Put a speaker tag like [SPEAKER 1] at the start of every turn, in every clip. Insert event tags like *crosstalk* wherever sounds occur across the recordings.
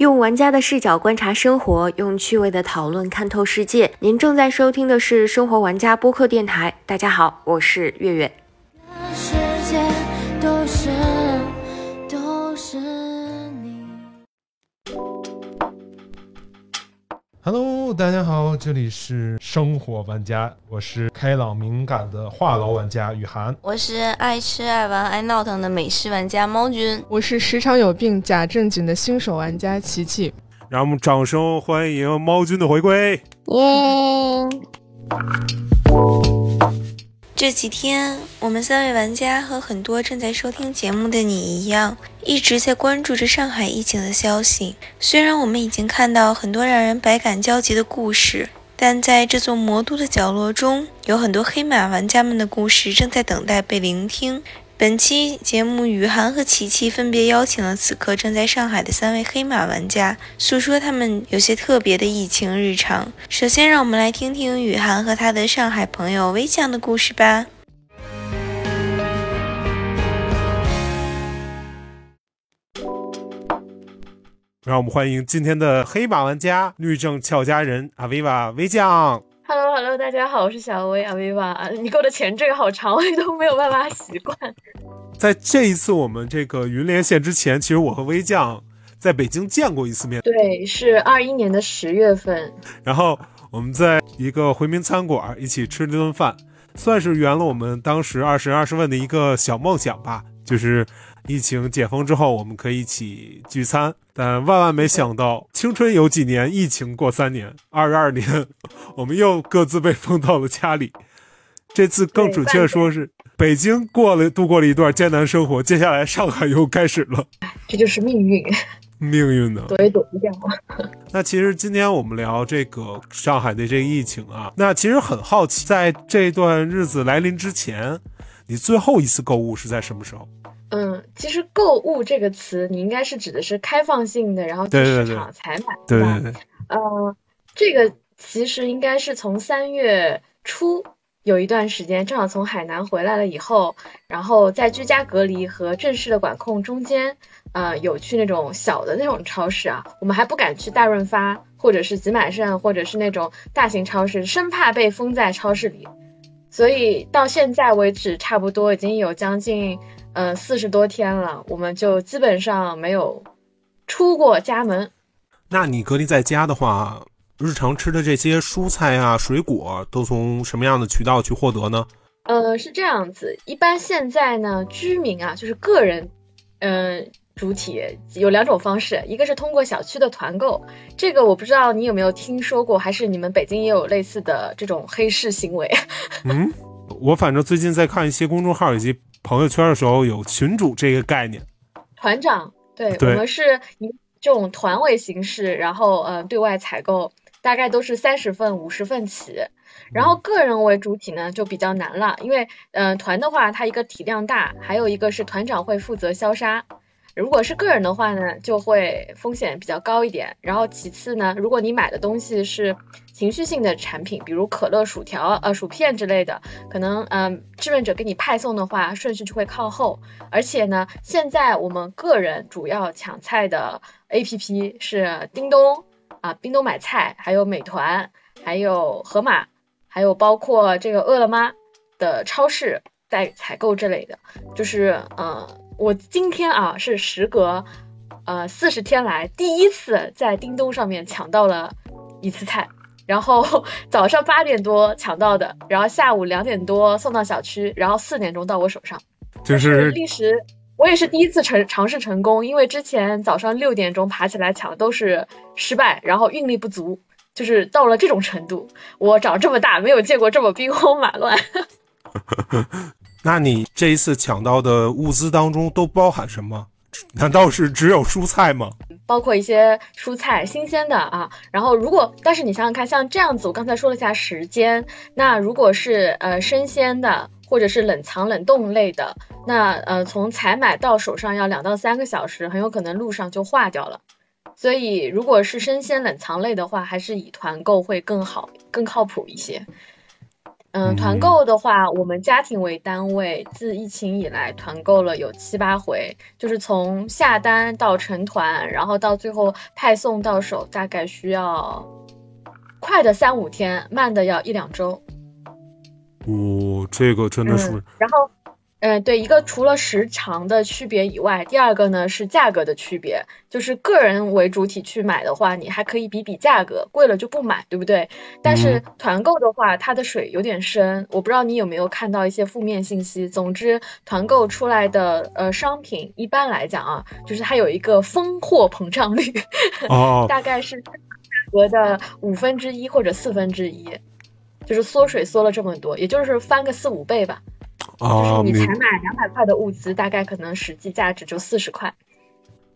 [SPEAKER 1] 用玩家的视角观察生活，用趣味的讨论看透世界。您正在收听的是《生活玩家》播客电台。大家好，我是月月。
[SPEAKER 2] 大家好，这里是生活玩家，我是开朗敏感的话痨玩家雨涵。
[SPEAKER 3] 我是爱吃爱玩爱闹腾的美食玩家猫君。
[SPEAKER 4] 我是时常有病假正经的新手玩家琪琪。
[SPEAKER 2] 让我们掌声欢迎猫君的回归。
[SPEAKER 3] 耶！这几天，我们三位玩家和很多正在收听节目的你一样，一直在关注着上海疫情的消息。虽然我们已经看到很多让人百感交集的故事，但在这座魔都的角落中，有很多黑马玩家们的故事正在等待被聆听。本期节目，雨涵和琪琪分别邀请了此刻正在上海的三位黑马玩家，诉说他们有些特别的疫情日常。首先，让我们来听听雨涵和他的上海朋友微酱的故事吧。
[SPEAKER 2] 让我们欢迎今天的黑马玩家律政俏佳人阿维瓦微酱。
[SPEAKER 5] Hello Hello，大家好，我是小薇阿维瓦。你给我的前缀好长，我都没有办法习惯。
[SPEAKER 2] 在这一次我们这个云连线之前，其实我和微酱在北京见过一次面，
[SPEAKER 5] 对，是二一年的十月份。
[SPEAKER 2] 然后我们在一个回民餐馆一起吃了顿饭，算是圆了我们当时二十二十问的一个小梦想吧，就是疫情解封之后我们可以一起聚餐。但万万没想到，青春有几年，疫情过三年，二十二年，*laughs* 我们又各自被封到了家里。这次更准确说是北京过了度过了一段艰难生活，接下来上海又开始了
[SPEAKER 5] 这就是命运，
[SPEAKER 2] 命运呢。
[SPEAKER 5] 躲也躲不掉。*laughs*
[SPEAKER 2] 那其实今天我们聊这个上海的这个疫情啊，那其实很好奇，在这段日子来临之前，你最后一次购物是在什么时候？
[SPEAKER 5] 嗯，其实“购物”这个词，你应该是指的是开放性的，然后去市场采买，
[SPEAKER 2] 对
[SPEAKER 5] 吧？
[SPEAKER 2] 对对，
[SPEAKER 5] 呃，这个其实应该是从三月初有一段时间，正好从海南回来了以后，然后在居家隔离和正式的管控中间，呃，有去那种小的那种超市啊，我们还不敢去大润发或者是集买盛或者是那种大型超市，生怕被封在超市里。所以到现在为止，差不多已经有将近呃四十多天了，我们就基本上没有出过家门。
[SPEAKER 2] 那你隔离在家的话，日常吃的这些蔬菜啊、水果都从什么样的渠道去获得呢？
[SPEAKER 5] 呃，是这样子，一般现在呢，居民啊，就是个人，嗯、主体有两种方式，一个是通过小区的团购，这个我不知道你有没有听说过，还是你们北京也有类似的这种黑市行为？*laughs*
[SPEAKER 2] 嗯，我反正最近在看一些公众号以及朋友圈的时候，有群主这个概念。
[SPEAKER 5] 团长，对
[SPEAKER 2] 对
[SPEAKER 5] 我们是以这种团委形式，然后呃对外采购，大概都是三十份、五十份起。然后个人为主体呢就比较难了，因为呃团的话，它一个体量大，还有一个是团长会负责消杀。如果是个人的话呢，就会风险比较高一点。然后其次呢，如果你买的东西是情绪性的产品，比如可乐、薯条、呃薯片之类的，可能嗯、呃志愿者给你派送的话，顺序就会靠后。而且呢，现在我们个人主要抢菜的 APP 是叮咚啊，叮咚买菜，还有美团，还有盒马，还有包括这个饿了么的超市在采购之类的。就是呃，我今天啊是时隔呃四十天来第一次在叮咚上面抢到了一次菜。然后 *laughs* 早上八点多抢到的，然后下午两点多送到小区，然后四点钟到我手上。
[SPEAKER 2] 就是
[SPEAKER 5] 历时，我也是第一次成尝试成功，因为之前早上六点钟爬起来抢都是失败，然后运力不足，就是到了这种程度，我长这么大没有见过这么兵荒马乱。*laughs*
[SPEAKER 2] 那你这一次抢到的物资当中都包含什么？*laughs* 难道是只有蔬菜吗？
[SPEAKER 5] 包括一些蔬菜新鲜的啊，然后如果但是你想想看，像这样子，我刚才说了一下时间，那如果是呃生鲜的或者是冷藏冷冻类的，那呃从采买到手上要两到三个小时，很有可能路上就化掉了。所以如果是生鲜冷藏类的话，还是以团购会更好、更靠谱一些。嗯，团购的话，我们家庭为单位，自疫情以来团购了有七八回，就是从下单到成团，然后到最后派送到手，大概需要快的三五天，慢的要一两周。
[SPEAKER 2] 哦，这个真的是，
[SPEAKER 5] 嗯、然后。嗯，对，一个除了时长的区别以外，第二个呢是价格的区别。就是个人为主体去买的话，你还可以比比价格，贵了就不买，对不对？但是团购的话，它的水有点深，我不知道你有没有看到一些负面信息。总之，团购出来的呃商品，一般来讲啊，就是它有一个丰货膨胀率，
[SPEAKER 2] 哦、*laughs*
[SPEAKER 5] 大概是价格的五分之一或者四分之一，就是缩水缩了这么多，也就是翻个四五倍吧。
[SPEAKER 2] 哦，
[SPEAKER 5] 就是你才买两百块的物资，大概可能实际价值就四十块。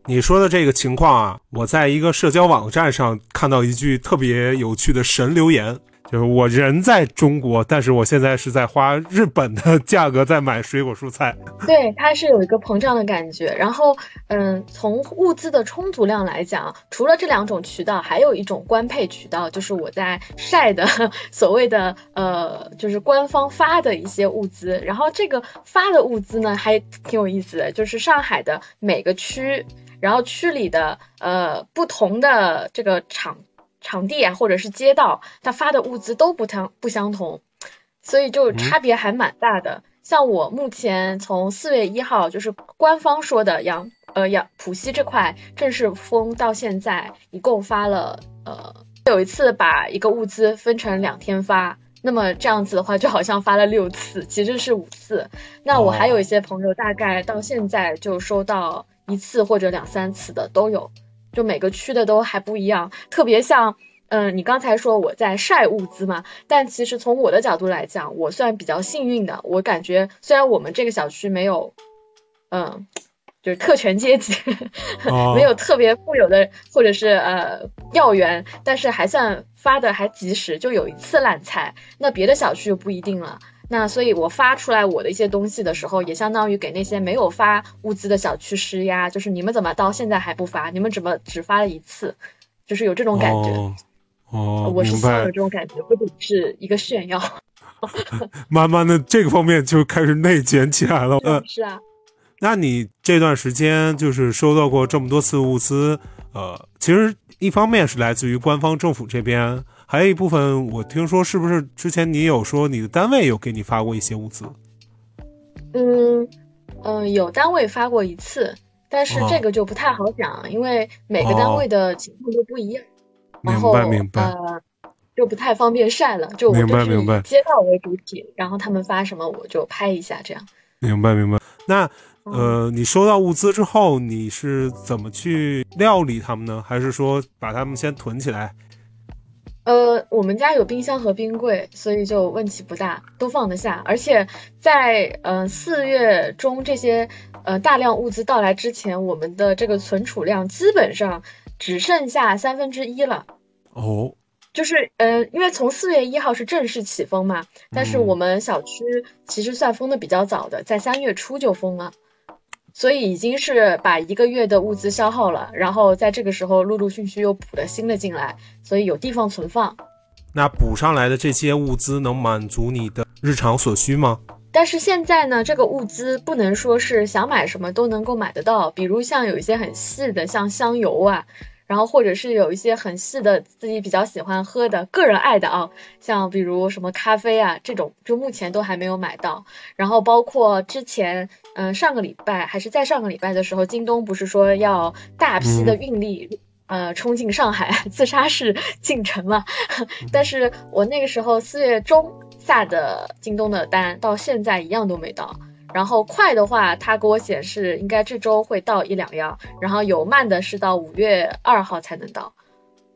[SPEAKER 2] 你说的这个情况啊，我在一个社交网站上看到一句特别有趣的神留言，就是我人在中国，但是我现在是在花日本的 *laughs* 价格在买水果蔬菜。
[SPEAKER 5] 对，它是有一个膨胀的感觉。然后，嗯，从物资的充足量来讲，除了这两种渠道，还有一种官配渠道，就是我在晒的 *laughs* 所谓的呃，就是官方发的一些物资。然后这个发的物资呢，还挺有意思的，就是上海的每个区。然后区里的呃不同的这个场场地啊，或者是街道，它发的物资都不相不相同，所以就差别还蛮大的。嗯、像我目前从四月一号，就是官方说的杨呃杨浦西这块正式封到现在，一共发了呃有一次把一个物资分成两天发。那么这样子的话，就好像发了六次，其实是五次。那我还有一些朋友，大概到现在就收到一次或者两三次的都有，就每个区的都还不一样。特别像，嗯，你刚才说我在晒物资嘛，但其实从我的角度来讲，我算比较幸运的。我感觉虽然我们这个小区没有，嗯。就是特权阶级，
[SPEAKER 2] 哦、
[SPEAKER 5] 没有特别富有的或者是呃要员，但是还算发的还及时，就有一次烂菜。那别的小区就不一定了。那所以我发出来我的一些东西的时候，也相当于给那些没有发物资的小区施压，就是你们怎么到现在还不发？你们怎么只发了一次？就是有这种感觉。
[SPEAKER 2] 哦，哦
[SPEAKER 5] 我是希望有这种感觉，不仅是一个炫耀。*laughs*
[SPEAKER 2] 慢慢的这个方面就开始内卷起来了。呃，
[SPEAKER 5] 是啊。
[SPEAKER 2] 那你这段时间就是收到过这么多次物资，呃，其实一方面是来自于官方政府这边，还有一部分我听说是不是之前你有说你的单位有给你发过一些物资？
[SPEAKER 5] 嗯嗯、呃，有单位发过一次，但是
[SPEAKER 2] 哦
[SPEAKER 5] 这个就不太好讲，因为每个单位的情况都不一样，然
[SPEAKER 2] 明白明白
[SPEAKER 5] 呃就不太方便晒了，就我
[SPEAKER 2] 明白
[SPEAKER 5] 就是
[SPEAKER 2] 明白
[SPEAKER 5] 以街道为主体，然后他们发什么我就拍一下这样。
[SPEAKER 2] 明白明白。那呃，你收到物资之后，你是怎么去料理他们呢？还是说把它们先囤起来？
[SPEAKER 5] 呃，我们家有冰箱和冰柜，所以就问题不大，都放得下。而且在呃四月中这些呃大量物资到来之前，我们的这个存储量基本上只剩下三分之一了。
[SPEAKER 2] 哦，
[SPEAKER 5] 就是呃，因为从四月一号是正式起封嘛，但是
[SPEAKER 2] 嗯
[SPEAKER 5] 我们小区其实算封的比较早的，在三月初就封了。所以已经是把一个月的物资消耗了，然后在这个时候陆陆续续又补了新的进来，所以有地方存放。
[SPEAKER 2] 那补上来的这些物资能满足你的日常所需吗？
[SPEAKER 5] 但是现在呢，这个物资不能说是想买什么都能够买得到，比如像有一些很细的，像香油啊，然后或者是有一些很细的自己比较喜欢喝的个人爱的啊，像比如什么咖啡啊这种，就目前都还没有买到。然后包括之前，嗯、上个礼拜还是在上个礼拜的时候，京东不是说要大批的运力。呃，冲进上海，*laughs* 自杀式进城嘛。但是我那个时候四月中下的京东的单，到现在一样都没到。然后快的话，它给我显示应该这周会到一两样，然后有慢的是到五月二号才能到，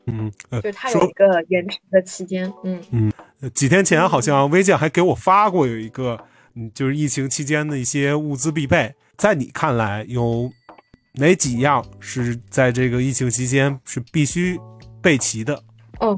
[SPEAKER 2] 嗯，呃
[SPEAKER 5] 就是它有一个延迟的期间。嗯，
[SPEAKER 2] 嗯几天前好像微酱还给我发过有一个，嗯，就是疫情期间的一些物资必备。在你看来，有哪几样是在这个疫情期间是必须备齐的？
[SPEAKER 5] 哦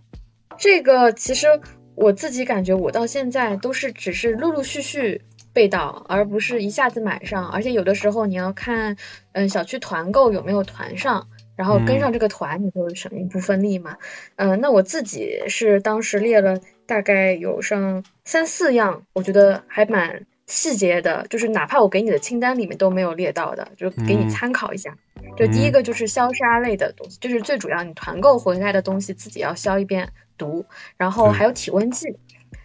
[SPEAKER 5] 这个其实我自己感觉，我到现在都是只是陆陆续续备到，而不是一下子买上。而且有的时候你要看，嗯，小区团购有没有团上。然后跟上这个团，你就省一部分力嘛。嗯、那我自己是当时列了大概有上三四样，我觉得还蛮细节的，就是哪怕我给你的清单里面都没有列到的，就给你
[SPEAKER 2] 嗯
[SPEAKER 5] 参考一下。就第一个就是消杀类的东西，就是最主要，你团购回来的东西自己要消一遍毒，然后还有体温计。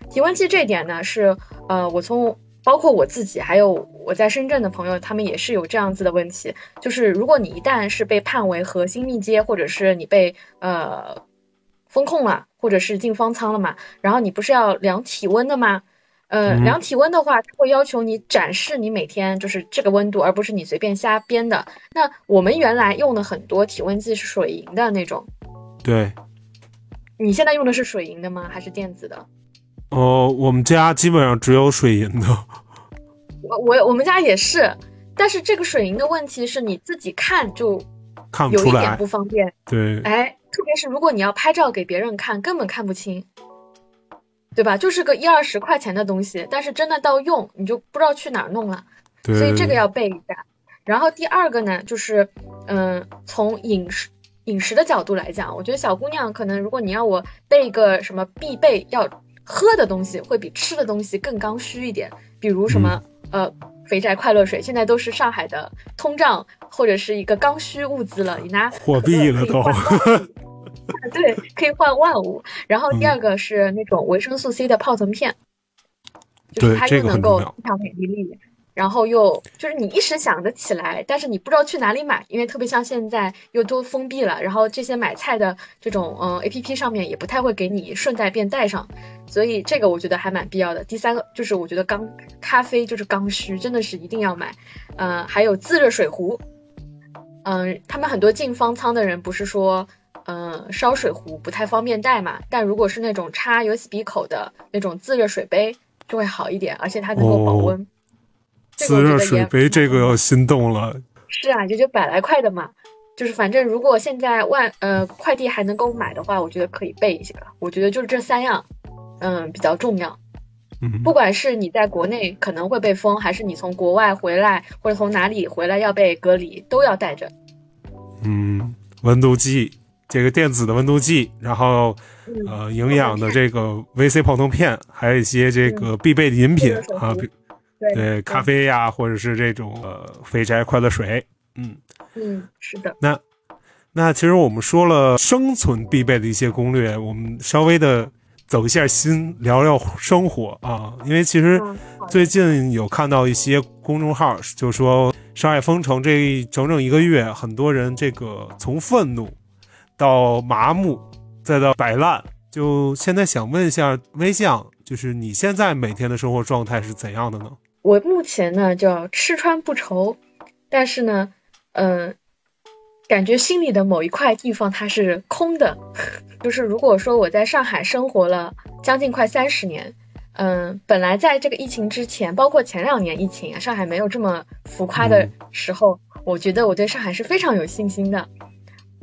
[SPEAKER 5] 体温计这一点呢，是呃，我从包括我自己，还有我在深圳的朋友，他们也是有这样子的问题，就是如果你一旦是被判为核心密接，或者是你被呃风控了，或者是进方舱了嘛，然后你不是要量体温的吗？呃，
[SPEAKER 2] 嗯
[SPEAKER 5] 量体温的话，它会要求你展示你每天就是这个温度，而不是你随便瞎编的。那我们原来用的很多体温计是水银的那种，
[SPEAKER 2] 对，
[SPEAKER 5] 你现在用的是水银的吗？还是电子的？
[SPEAKER 2] 哦，我们家基本上只有水银的。
[SPEAKER 5] 我我我们家也是，但是这个水银的问题是你自己看就
[SPEAKER 2] 看不出来
[SPEAKER 5] 有一点不，方便，
[SPEAKER 2] 对，
[SPEAKER 5] 哎，特别是如果你要拍照给别人看，根本看不清，对吧？就是个一二十块钱的东西，但是真的到用你就不知道去哪儿弄了。
[SPEAKER 2] 对，
[SPEAKER 5] 所以这个要备一下。然后第二个呢，就是嗯，从饮食饮食的角度来讲，我觉得小姑娘可能如果你要我备一个什么必备要喝的东西，会比吃的东西更刚需一点，比如什么、呃肥宅快乐水，现在都是上海的通胀或者是一个刚需物资了，你拿
[SPEAKER 2] 货币了都。*laughs*
[SPEAKER 5] 对，可以换万物。然后第
[SPEAKER 2] 嗯。
[SPEAKER 5] 二个是那种维生素 C 的泡腾片，就是它又能够增强免疫力，然后又就是你一时想得起来，但是你不知道去哪里买，因为特别像现在又都封闭了，然后这些买菜的这种嗯 A P P 上面也不太会给你顺带便带上，所以这个我觉得还蛮必要的。第三个就是我觉得刚咖啡就是刚需，真的是一定要买，嗯、还有自热水壶，嗯、他们很多进方舱的人不是说。嗯，烧水壶不太方便带嘛，但如果是那种插 USB 口的那种自热水杯，就会好一点，而且它能够保温。这个
[SPEAKER 2] 自热水杯这个要心动了。
[SPEAKER 5] 是啊，也就百来块的嘛，就是反正如果现在万呃快递还能够买的话，我觉得可以备一些了。我觉得就是这三样，嗯，比较重要。
[SPEAKER 2] 嗯，
[SPEAKER 5] 不管是你在国内可能会被封，还是你从国外回来或者从哪里回来要被隔离，都要带着。
[SPEAKER 2] 嗯，温度计，这个电子的温度计，然后
[SPEAKER 5] 嗯
[SPEAKER 2] 呃，营养的这个 VC 泡腾片，还有一些这个必备的饮品啊，比
[SPEAKER 5] 对
[SPEAKER 2] 对，咖，啡呀，或者是这种呃肥宅快乐水，嗯，
[SPEAKER 5] 嗯，是的，
[SPEAKER 2] 那那其实我们说了生存必备的一些攻略，我们稍微的走一下心，聊聊生活啊，因为其实最近有看到一些公众号，就说上海封城这整整一个月，很多人这个从愤怒到麻木，再到摆烂，就现在想问一下微酱，就是你现在每天的生活状态是怎样的呢？
[SPEAKER 5] 我目前呢叫吃穿不愁，但是呢，嗯、感觉心里的某一块地方它是空的。*laughs* 就是如果说我在上海生活了将近快三十年，嗯、本来在这个疫情之前，包括前两年疫情啊，上海没有这么浮夸的
[SPEAKER 2] 嗯
[SPEAKER 5] 时候，我觉得我对上海是非常有信心的。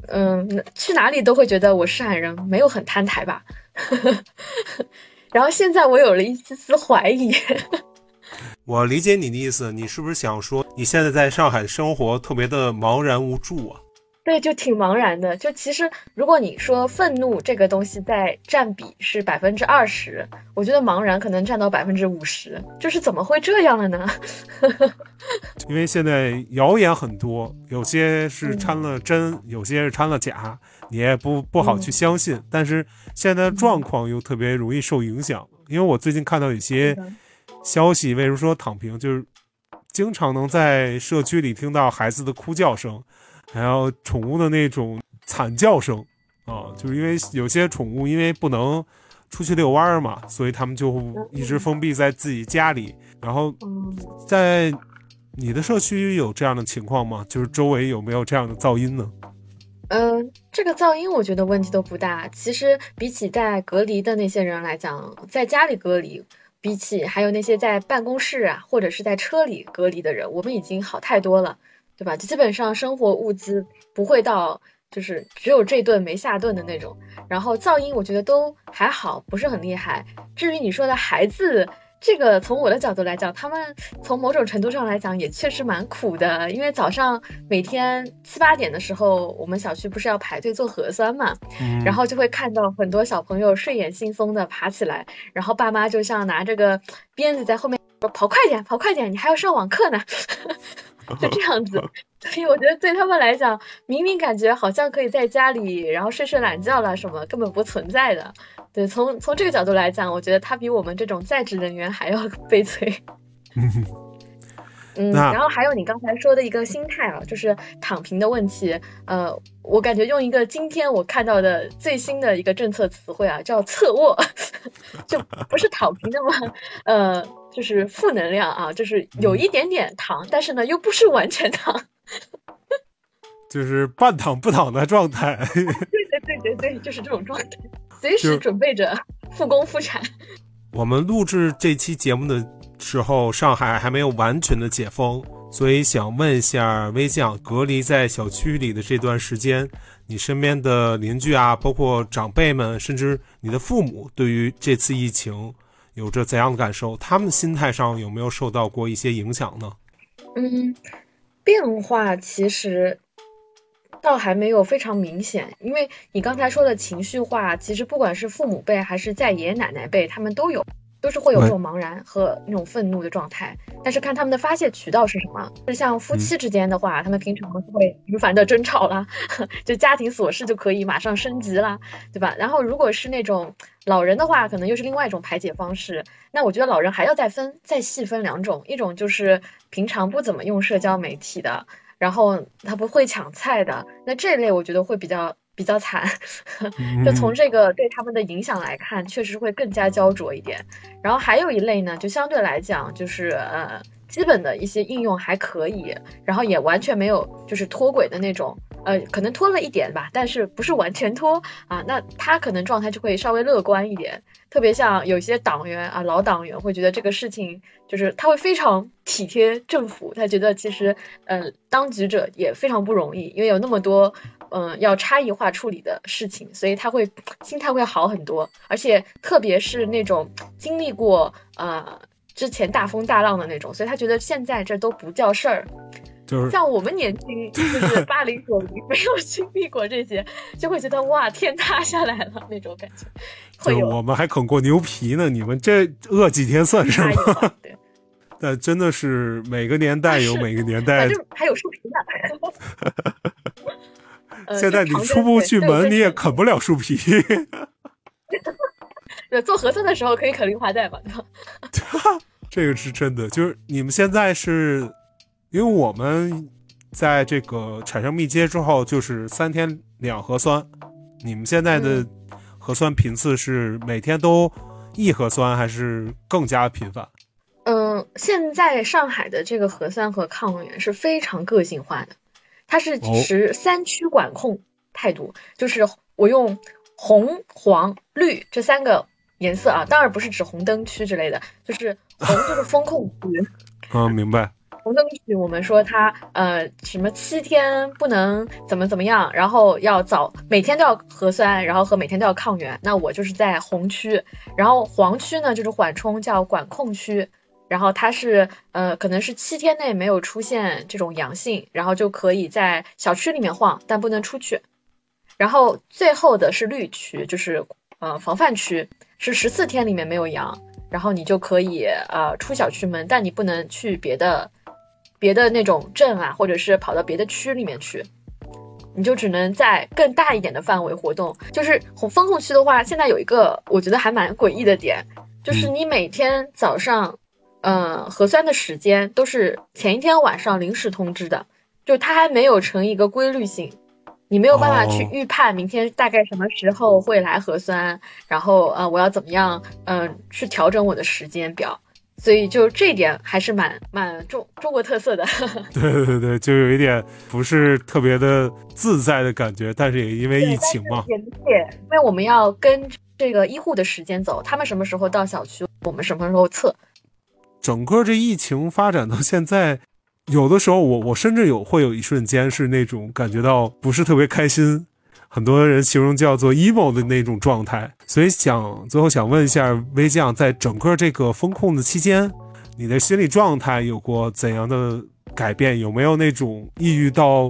[SPEAKER 5] 嗯，去哪里都会觉得我是上海人，没有很摊台吧。*laughs* 然后现在我有了一丝丝怀疑。
[SPEAKER 2] 我理解你的意思，你是不是想说你现在在上海生活特别的茫然无助啊？
[SPEAKER 5] 对，就挺茫然的。就其实，如果你说愤怒这个东西在占比是百分之二十，我觉得茫然可能占到百分之五十。就是怎么会这样了呢？*laughs*
[SPEAKER 2] 因为现在谣言很多，有些是
[SPEAKER 5] 嗯
[SPEAKER 2] 掺了真，有些是掺了假，你也不不好去相信。但是现在状况又特别容易受影响，因为我最近看到有些消息，为什么说躺平，就是经常能在社区里听到孩子的哭叫声，还有宠物的那种惨叫声啊，就是因为有些宠物因为不能出去遛弯儿嘛，所以他们就一直封闭在自己家里，然后，在你的社区有这样的情况吗？就是周围有没有这样的噪音呢？
[SPEAKER 5] 嗯，这个噪音我觉得问题都不大。其实比起在隔离的那些人来讲，在家里隔离，比起还有那些在办公室啊或者是在车里隔离的人，我们已经好太多了，对吧？基本上生活物资不会到就是只有这顿没下顿的那种。然后噪音我觉得都还好，不是很厉害。至于你说的孩子这个从我的角度来讲，他们从某种程度上来讲也确实蛮苦的，因为早上每天七八点的时候，我们小区不是要排队做核酸嘛，
[SPEAKER 2] 嗯
[SPEAKER 5] 然后就会看到很多小朋友睡眼惺忪的爬起来，然后爸妈就像拿着个鞭子在后面说跑快点，跑快点，你还要上网课呢，*laughs* 就这样子。*laughs* 所以我觉得对他们来讲，明明感觉好像可以在家里，然后睡睡懒觉啦什么，根本不存在的。对，从从这个角度来讲，我觉得他比我们这种在职人员还要 *laughs* 悲催。*laughs* 嗯，然后还有你刚才说的一个心态啊，就是躺平的问题。呃，我感觉用一个今天我看到的最新的一个政策词汇啊，叫侧卧，就不是躺平的嘛，呃，就是负能量啊，就是有一点点躺，但是呢又不是完全糖。*laughs*
[SPEAKER 2] 就是半躺不躺的状态。
[SPEAKER 5] 对对对对对，就是这种状态，随时准备着复工复产。
[SPEAKER 2] 我们录制这期节目的时候，上海还没有完全的解封，所以想问一下微酱，隔离在小区里的这段时间，你身边的邻居啊，包括长辈们，甚至你的父母，对于这次疫情有着怎样的感受？他们心态上有没有受到过一些影响呢？
[SPEAKER 5] 嗯，变化其实倒还没有非常明显，因为你刚才说的情绪化，其实不管是父母辈还是在爷爷奶奶辈，他们都有，都是会有这种茫然和那种愤怒的状态。但是看他们的发泄渠道是什么，就像夫妻之间的话，他们平常会频繁的争吵啦，*laughs* 就家庭琐事就可以马上升级啦，对吧？然后如果是那种老人的话，可能又是另外一种排解方式。那我觉得老人还要再分再细分两种，一种就是平常不怎么用社交媒体的，然后他不会抢菜的，那这类我觉得会比较比较惨。*laughs* 就从这个对他们的影响来看，确实会更加焦灼一点。然后还有一类呢，就相对来讲就是呃基本的一些应用还可以，然后也完全没有就是脱轨的那种。呃，可能脱了一点吧，但是不是完全脱啊？那他可能状态就会稍微乐观一点，特别像有些党员啊，老党员会觉得这个事情就是他会非常体贴政府，他觉得其实呃当局者也非常不容易，因为有那么多嗯、呃要差异化处理的事情，所以他会心态会好很多，而且特别是那种经历过呃之前大风大浪的那种，所以他觉得现在这都不叫事儿。
[SPEAKER 2] 就是
[SPEAKER 5] 像我们年轻，就是 *laughs* 八零九零，没有经历过这些，就会觉得哇，天塌下来了那种感觉，会有
[SPEAKER 2] 我们还啃过牛皮呢，你们这饿几天算什么？
[SPEAKER 5] 对，*laughs*
[SPEAKER 2] 但真的是每个年代有每个年代
[SPEAKER 5] 反正还有树皮呢。*laughs* 呃
[SPEAKER 2] 现在你出不去门，你也啃不了树皮。*laughs*
[SPEAKER 5] 对，做核酸的时候可以啃零花带嘛，对吧？*laughs*
[SPEAKER 2] 这个是真的，就是你们现在是，因为我们在这个产生密接之后，就是三天两核酸。你们现在的
[SPEAKER 5] 嗯
[SPEAKER 2] 核酸频次是每天都一核酸，还是更加频繁？
[SPEAKER 5] 嗯，现在上海的这个核酸和抗原是非常个性化的，它是
[SPEAKER 2] 哦
[SPEAKER 5] 持三区管控态度，就是我用红、黄、绿这三个颜色啊，当然不是指红灯区之类的，就是红就是风控 *laughs* 区，
[SPEAKER 2] 嗯，明白。
[SPEAKER 5] 红灯区我们说它呃什么七天不能怎么怎么样，然后要早每天都要核酸，然后和每天都要抗原。那我就是在红区，然后黄区呢就是缓冲叫管控区，然后它是呃可能是七天内没有出现这种阳性，然后就可以在小区里面晃，但不能出去。然后最后的是绿区，就是呃防范区，是十四天里面没有阳，然后你就可以呃出小区门，但你不能去别的别的那种镇啊，或者是跑到别的区里面去，你就只能在更大一点的范围活动。就是红风控区的话，现在有一个我觉得还蛮诡异的点，就是你每天早上，呃，核酸的时间都是前一天晚上临时通知的，就它还没有成一个规律性。你没有办法去
[SPEAKER 2] 哦
[SPEAKER 5] 预判明天大概什么时候会来核酸，然后呃我要怎么样嗯、呃去调整我的时间表，所以就这一点还是蛮蛮中中国特色的。*laughs*
[SPEAKER 2] 对对对，就有一点不是特别的自在的感觉，但是也因为疫情嘛，
[SPEAKER 5] 也理解，因为我们要跟这个医护的时间走，他们什么时候到小区，我们什么时候测。
[SPEAKER 2] 整个这疫情发展到现在，有的时候我我甚至有会有一瞬间是那种感觉到不是特别开心，很多人形容叫做 emo 的那种状态。所以想最后想问一下微酱，在整个这个风控的期间，你的心理状态有过怎样的改变？有没有那种抑郁到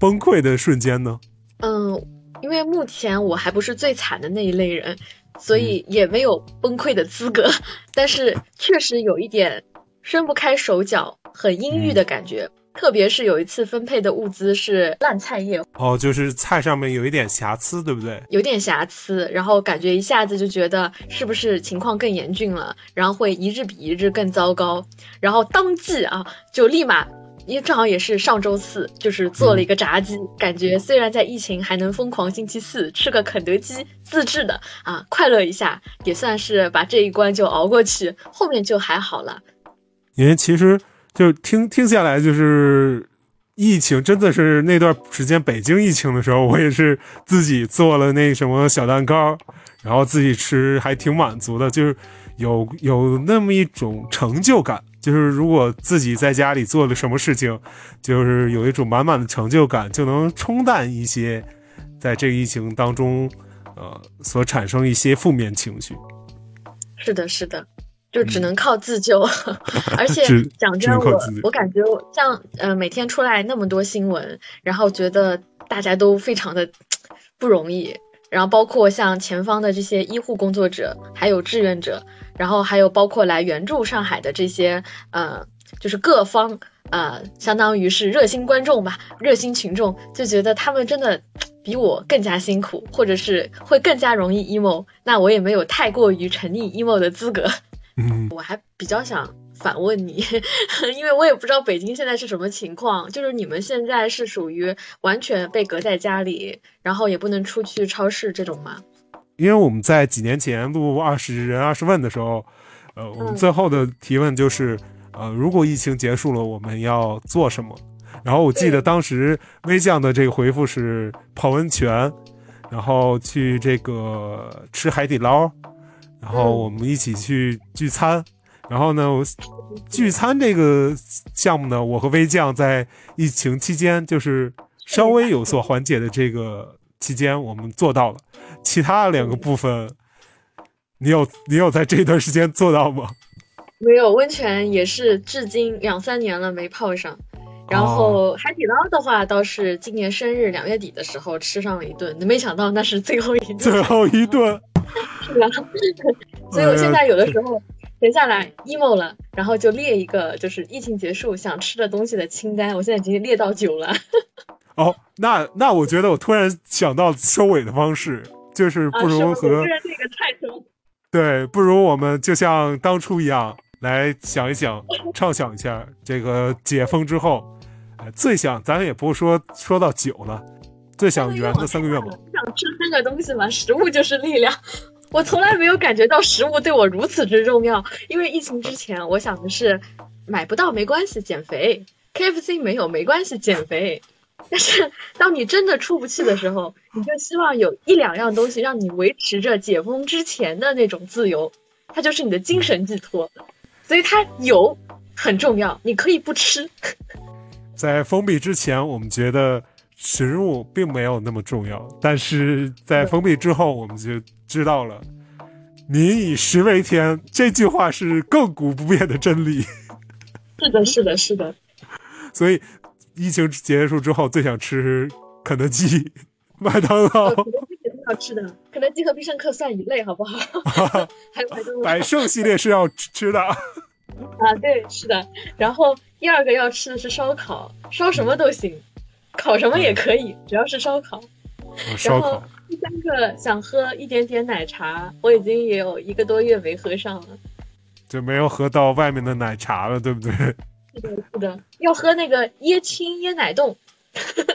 [SPEAKER 2] 崩溃的瞬间呢？
[SPEAKER 5] 嗯，因为目前我还不是最惨的那一类人，所以也没有崩溃的资格。*laughs* 但是确实有一点伸不开手脚，很阴郁的感觉。特别是有一次分配的物资是烂菜叶，
[SPEAKER 2] 哦，就是菜上面有一点瑕疵，对不对？
[SPEAKER 5] 有点瑕疵，然后感觉一下子就觉得是不是情况更严峻了，然后会一日比一日更糟糕，然后当即啊就立马，因为正好也是上周四，就是做了一个炸鸡，感觉虽然在疫情还能疯狂星期四吃个肯德基自制的啊，快乐一下，也算是把这一关就熬过去，后面就还好了。
[SPEAKER 2] 因为其实。就听听下来，就是疫情真的是那段时间北京疫情的时候，我也是自己做了那什么小蛋糕，然后自己吃还挺满足的，就是有有那么一种成就感。就是如果自己在家里做了什么事情，就是有一种满满的成就感，就能冲淡一些在这个疫情当中，呃，所产生一些负面情绪。
[SPEAKER 5] 是的，是的。就只能靠自救，*laughs* 而且讲真，我我感觉像呃每天出来那么多新闻，然后觉得大家都非常的不容易，然后包括像前方的这些医护工作者，还有志愿者，然后还有包括来援助上海的这些呃就是各方呃相当于是热心观众吧，热心群众就觉得他们真的比我更加辛苦，或者是会更加容易 emo，那我也没有太过于沉溺 emo 的资格。
[SPEAKER 2] 嗯，*laughs*
[SPEAKER 5] 我还比较想反问你，*laughs* 因为我也不知道北京现在是什么情况，就是你们现在是属于完全被隔在家里，然后也不能出去超市这种吗？
[SPEAKER 2] 因为我们在几年前录二十人二十问的时候，呃，我们最后的提问就是，呃，如果疫情结束了，我们要做什么？然后我记得当时微酱的这个回复是泡温泉，然后去这个吃海底捞。然后我们一起去聚餐，然后呢，聚餐这个项目呢，我和微酱在疫情期间就是稍微有所缓解的这个期间，我们做到了。其他两个部分，你有你有在这段时间做到吗？
[SPEAKER 5] 没有，温泉也是至今两三年了没泡上。然后海底捞的话，倒是今年生日两月底的时候吃上了一顿，没想到那是最后一顿。
[SPEAKER 2] 最后一顿。*laughs*
[SPEAKER 5] 是啊，所以我现在有的时候闲下来 emo 了，然后就列一个就是疫情结束想吃的东西的清单，我现在已经列到九了。*laughs*
[SPEAKER 2] 哦，那那我觉得我突然想到收尾的方式，就是不如和那
[SPEAKER 5] 个菜
[SPEAKER 2] 对，不如我们就像当初一样来想一想，*laughs* 畅想一下这个解封之后，最想咱也不说说到酒了。最想圆的三个愿望，
[SPEAKER 5] 想吃三个东西嘛？食物就是力量。*laughs* 我从来没有感觉到食物对我如此之重要。因为疫情之前，我想的是买不到没关系，减肥。KFC 没有没关系，减肥。但是当你真的出不去的时候，你就希望有一两样东西让你维持着解封之前的那种自由，它就是你的精神寄托。所以它有很重要，你可以不吃。
[SPEAKER 2] 在封闭之前，我们觉得。食物并没有那么重要，但是在封闭之后，我们就知道了“民以食为天”这句话是亘古不变的真理。
[SPEAKER 5] 是的，是的，是的。*laughs*
[SPEAKER 2] 所以疫情结束之后，最想吃肯德基、麦当劳。
[SPEAKER 5] 肯德基肯定要吃的，肯德基和必胜客算一类，好不好？*laughs* *laughs* 还有麦当劳。
[SPEAKER 2] 百胜系列是要吃的。*laughs*
[SPEAKER 5] 啊，对，是的。然后第二个要吃的是烧烤，烧什么都行。烤什么也可以，只要是烧烤。
[SPEAKER 2] 烧烤
[SPEAKER 5] 第三个想喝一点点奶茶，我已经也有一个多月没喝上了，
[SPEAKER 2] 就没有喝到外面的奶茶了，对不对？
[SPEAKER 5] 是的，是的，要喝那个椰青椰奶冻，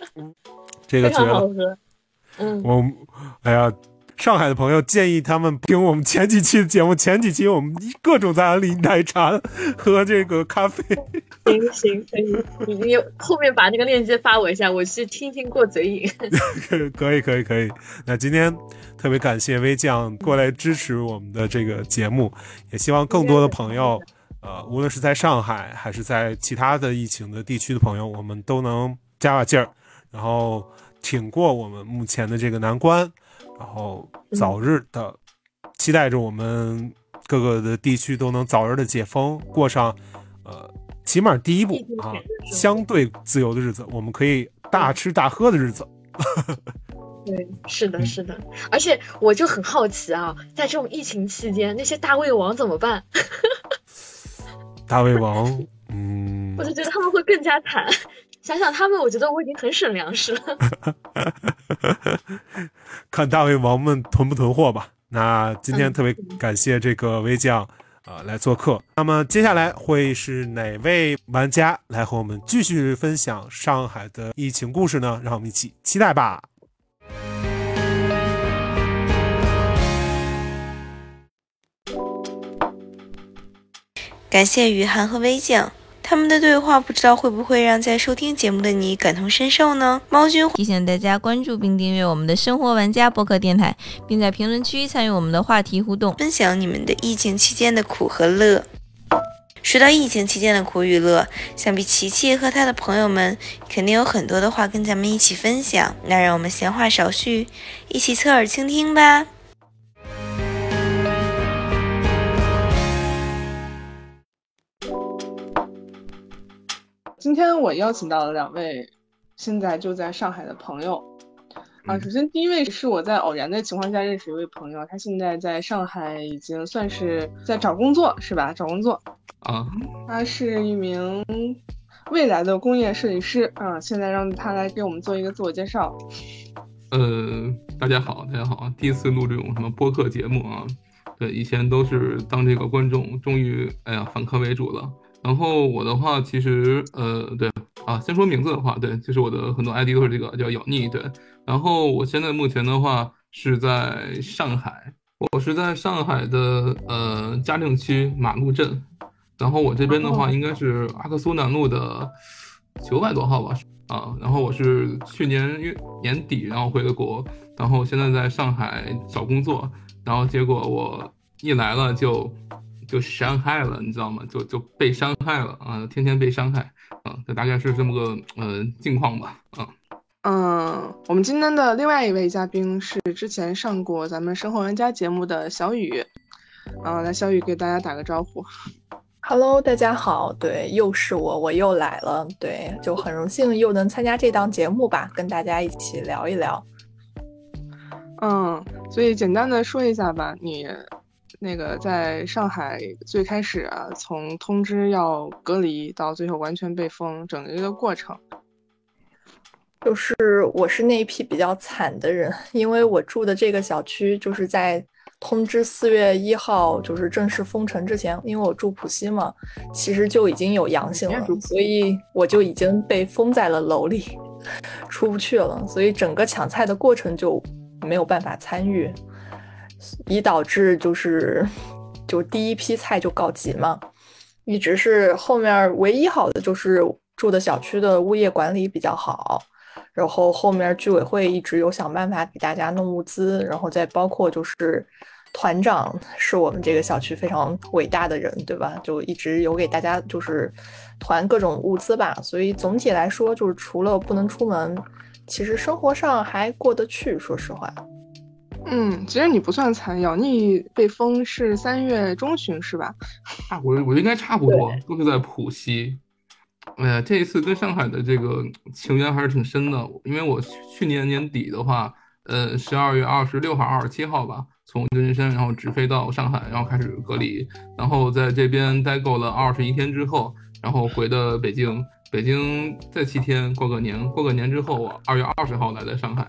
[SPEAKER 5] *laughs*
[SPEAKER 2] 这个
[SPEAKER 5] 非常好喝。嗯，
[SPEAKER 2] 我，哎呀。上海的朋友建议他们听我们前几期的节目，前几期我们各种在安利奶茶和这个咖啡。
[SPEAKER 5] 行行可以，你你后面把那个链接发我一下，我去听听过嘴瘾。*laughs*
[SPEAKER 2] 可以可以可以。那今天特别感谢微酱过来支持我们的这个节目，也希望更多的朋友，呃，无论是在上海还是在其他的疫情的地区的朋友，我们都能加把劲儿，然后。挺过我们目前的这个难关，然后早日的期待着我们各个的地区都能早日的解封，过上呃起码第一步啊相对自由的日子，我们可以大吃大喝的日子。*laughs*
[SPEAKER 5] 对，是的，
[SPEAKER 2] 嗯
[SPEAKER 5] 是的，而且我就很好奇啊，在这种疫情期间，那些大胃王怎么办？
[SPEAKER 2] 大胃王，*laughs* 嗯
[SPEAKER 5] 我，就觉得他们会更加惨。*laughs* 想想他们，我觉得我已经很省粮食了。*laughs*
[SPEAKER 2] 看大胃王们囤不囤货吧。那今天
[SPEAKER 5] 嗯
[SPEAKER 2] 特别感谢这个微酱啊、呃来做客。那么接下来会是哪位玩家来和我们继续分享上海的疫情故事呢？让我们一起期待吧。
[SPEAKER 3] 感谢雨涵和微酱。他们的对话不知道会不会让在收听节目的你感同身受呢？猫君提醒大家关注并订阅我们的生活玩家播客电台，并在评论区参与我们的话题互动，分享你们的疫情期间的苦和乐。说到疫情期间的苦与乐，想必琪琪和他的朋友们肯定有很多的话跟咱们一起分享。那让我们闲话少叙，一起侧耳倾听吧。
[SPEAKER 4] 今天我邀请到了两位现在就在上海的朋友。啊，首先第一位是我在偶然的情况下认识一位朋友，他现在在上海已经算是在找工作，是吧？找工作，
[SPEAKER 6] 啊，
[SPEAKER 4] 他是一名未来的工业设计师啊。现在让他来给我们做一个自我介绍。
[SPEAKER 6] 呃，大家好，大家好，第一次录这种什么播客节目啊，对，以前都是当这个观众，终于哎呀反客为主了。然后我的话，其实呃，对啊，先说名字的话，对，就是我的很多 ID 都是这个叫咬腻，对。然后我现在目前的话是在上海，我是在上海的呃嘉定区马路镇，然后我这边的话
[SPEAKER 4] 哦。
[SPEAKER 6] 应该是阿克苏南路的九百多号吧，啊，然后我是去年月年底然后回的国，然后现在在上海找工作，然后结果我一来了就就伤害了，你知道吗？就就被伤害了啊，天天被伤害啊，这大概是这么个呃境况吧，啊。
[SPEAKER 4] 嗯，我们今天的另外一位嘉宾是之前上过咱们生活玩家节目的小雨。嗯，来，小雨给大家打个招呼。
[SPEAKER 7] Hello，大家好，对，又是我，我又来了，对，就很荣幸又能参加这档节目吧，跟大家一起聊一聊。
[SPEAKER 4] 嗯，所以简单的说一下吧，你那个在上海最开始啊，从通知要隔离到最后完全被封，整个一个过程。
[SPEAKER 7] 就是我是那一批比较惨的人，因为我住的这个小区就是在通知四月一号就是正式封城之前，因为我住浦西嘛，其实就已经有阳性了所以我就已经被封在了楼里，*laughs* 出不去了，所以整个抢菜的过程就没有办法参与，以导致就是就第一批菜就告急嘛，一直是后面唯一好的就是住的小区的物业管理比较好。然后后面居委会一直有想办法给大家弄物资，然后再包括就是团长是我们这个小区非常伟大的人，对吧？就一直有给大家就是团各种物资吧。所以总体来说，就是除了不能出门，其实生活上还过得去。说实话，
[SPEAKER 4] 嗯，其实你不算惨，咬腻被封是三月中旬是吧？*laughs*
[SPEAKER 6] 差我我应该差不多，都是在浦西。哎呀，这一次跟上海的这个情缘还是挺深的，因为我去年年底的话，呃，十二月二十六号、二十七号吧，从旧金山然后直飞到上海，然后开始隔离，然后在这边待够了二十一天之后，然后回的北京，北京再七天过个年，过个年之后，我二月二十号来的上海。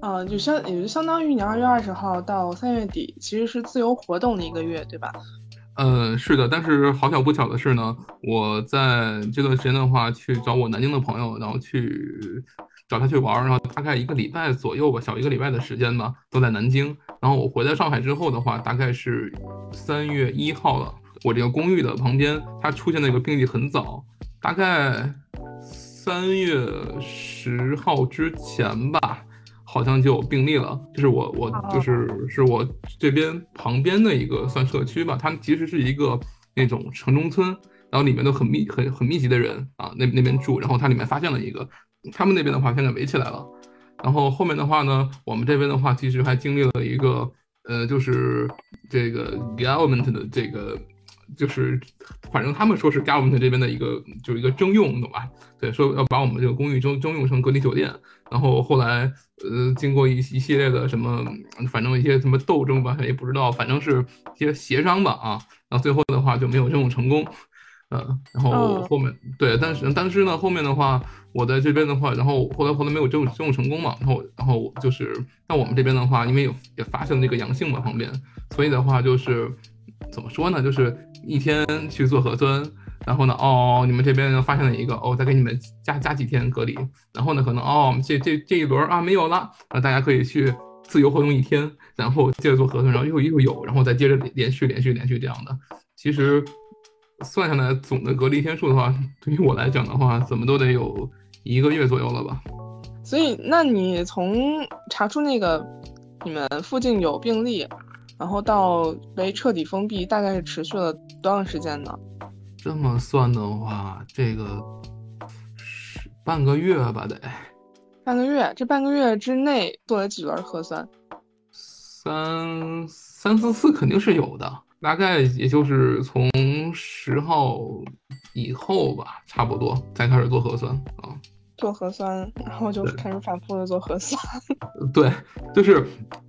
[SPEAKER 4] 呃，就相也就相当于你二月二十号到三月底，其实是自由活动的一个月，对吧？
[SPEAKER 6] 嗯，是的，但是好巧不巧的是呢，我在这段时间的话，去找我南京的朋友，然后去找他去玩，然后大概一个礼拜左右吧，小一个礼拜的时间吧，都在南京。然后我回到上海之后的话，大概是三月一号了。我这个公寓的旁边，它出现那个病例很早，大概三月十号之前吧。好像就有病例了，就是我我就是是我这边旁边的一个算社区吧，它其实是一个那种城中村，然后里面都很密很很密集的人啊，那那边住，然后它里面发现了一个，他们那边的话现在围起来了，然后后面的话呢，我们这边的话其实还经历了一个呃，就是这个 government 的这个。就是，反正他们说是 government 这边的一个，就是一个征用，懂吧？对，说要把我们这个公寓征征用成隔离酒店。然后后来，呃，经过一一系列的什么，反正一些什么斗争吧，也不知道，反正是一些协商吧，啊，然后最后的话就没有任务成功。嗯，然后后面对，但是但是呢，后面的话，我在这边的话，然后后来后来没有这种这种成功嘛，然后然后就是那我们这边的话，因为有也发现了这个阳性嘛旁边，所以的话就是怎么说呢，就是。一天去做核酸，然后呢，哦，你们这边发现了一个，哦，再给你们加加几天隔离，然后呢，可能哦，这这这一轮啊没有了，那大家可以去自由活动一天，然后接着做核酸，然后又又有，然后再接着连续连续连续这样的。其实算下来总的隔离天数的话，对于我来讲的话，怎么都得有一个月左右了吧。
[SPEAKER 4] 所以，那你从查出那个你们附近有病例？然后到被彻底封闭，大概是持续了多长时间呢？
[SPEAKER 6] 这么算的话，这个是半个月吧，得。
[SPEAKER 4] 半个月，这半个月之内做了几轮核酸？
[SPEAKER 6] 三三四次肯定是有的，大概也就是从十号以后吧，差不多才开始做核酸啊。
[SPEAKER 4] 做核酸，然后就开始反复的做核酸。*laughs*
[SPEAKER 6] 对，就是。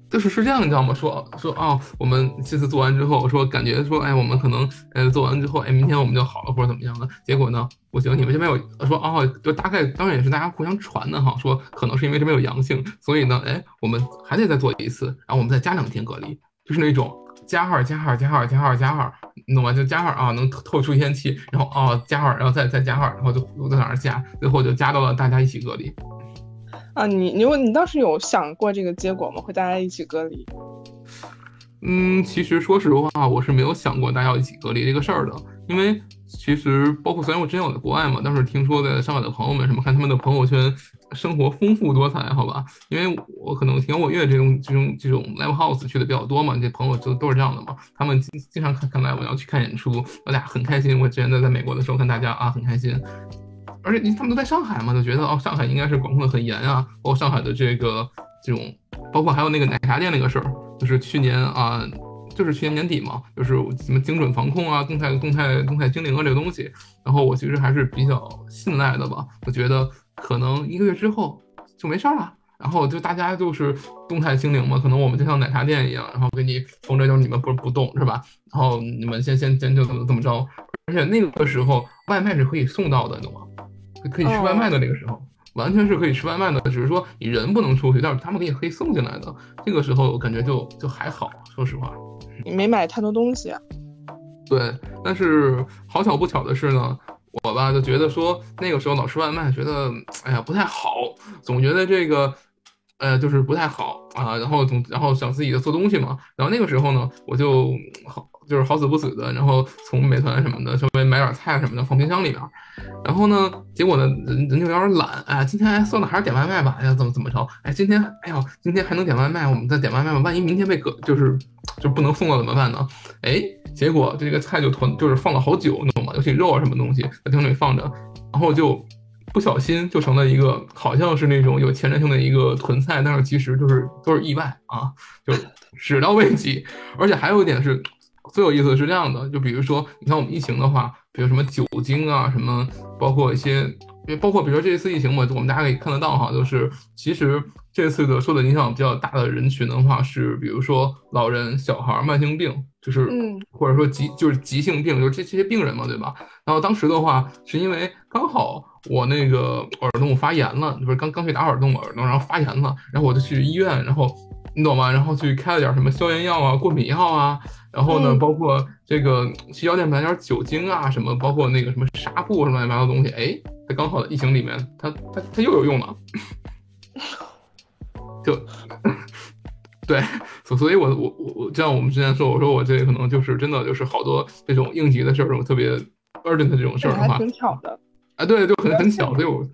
[SPEAKER 6] 就是是这样，你知道吗？说说啊，我们这次做完之后，说感觉说，哎，我们可能呃做完之后，哎，明天我们就好了或者怎么样的。结果呢，不行，你们这边有说哦，就大概当然也是大家互相传的哈，说可能是因为这边有阳性，所以呢，哎，我们还得再做一次，然后我们再加两天隔离，就是那种加号加号加号加号加号，你懂吗？就加号啊，能透出一天气，然后啊加号，然后再再加号，然后就在那儿加，最后就加到了大家一起隔离。
[SPEAKER 4] 啊，你你你当时有想过这个结果吗？会大家一起隔离？
[SPEAKER 6] 嗯，其实说实话，我是没有想过大家要一起隔离这个事儿的，因为其实包括虽然我之前我在国外嘛，但是听说在上海的朋友们什么看他们的朋友圈，生活丰富多彩，好吧？因为我可能听摇滚乐这种这种这种 live house 去的比较多嘛，这朋友就都是这样的嘛，他们经经常看看来我要去看演出，我俩很开心。我之前在在美国的时候看大家啊很开心。而且他们都在上海嘛，就觉得哦，上海应该是管控的很严啊。包括上海的这个这种，包括还有那个奶茶店那个事儿，就是去年啊，就是去年年底嘛，就是什么精准防控啊、动态动态动态精灵啊这个东西。然后我其实还是比较信赖的吧，我觉得可能一个月之后就没事儿了。然后就大家就是动态精灵嘛，可能我们就像奶茶店一样，然后给你封着，就是你们不不动是吧？然后你们先先先就怎么怎么着。而且那个时候外卖是可以送到的，懂吗？可以吃外卖的那个时候，完全是可以吃外卖的，只是说你人不能出去，但是他们给你可以送进来的。这个时候感觉就就还好，说实话。
[SPEAKER 4] 你没买太多东西。
[SPEAKER 6] 对，但是好巧不巧的是呢，我吧就觉得说那个时候老吃外卖，觉得哎呀不太好，总觉得这个，呃，就是不太好啊。然后总然后想自己的做东西嘛。然后那个时候呢，我就好。就是好死不死的，然后从美团什么的稍微买点菜什么的放冰箱里面，然后呢，结果呢人人就有点懒，哎，今天哎算了，还是点外卖吧，哎呀，怎么怎么着，哎，今天，哎呀，今天还能点外卖，我们再点外卖吧，万一明天被隔，就是就不能送了怎么办呢？哎，结果这个菜就囤，就是放了好久，你懂吗？尤其肉啊什么东西在冰箱里放着，然后就不小心就成了一个好像是那种有前瞻性的一个囤菜，但是其实就是都是意外啊，就 *laughs* 始料未及，而且还有一点是。最有意思的是这样的，就比如说，你看我们疫情的话，比如什么酒精啊，什么，包括一些，包括比如说这一次疫情嘛，我们大家可以看得到哈，就是其实这次的受的影响比较大的人群的话，是比如说老人、小孩、慢性病，就是嗯，或者说急就是急性病，就是这这些病人嘛，对吧？然后当时的话，是因为刚好我那个耳洞发炎了，不是刚刚去打耳洞耳洞，然后发炎了，然后我就去医院，然后你懂吗？然后去开了点什么消炎药啊、过敏药啊。然后呢，包括这个去药店买点酒精啊，什么，包括那个什么纱布什么乱七八糟东西，哎，在刚好的疫情里面，它它它又有用了，就 *laughs* 对，所所以，我我我我，就像我们之前说，我说我这可能就是真的就是好多这种应急的事儿，这种特别 urgent 的这种事儿的话，
[SPEAKER 4] 挺巧的，
[SPEAKER 6] 啊，对，就很很巧，所以我，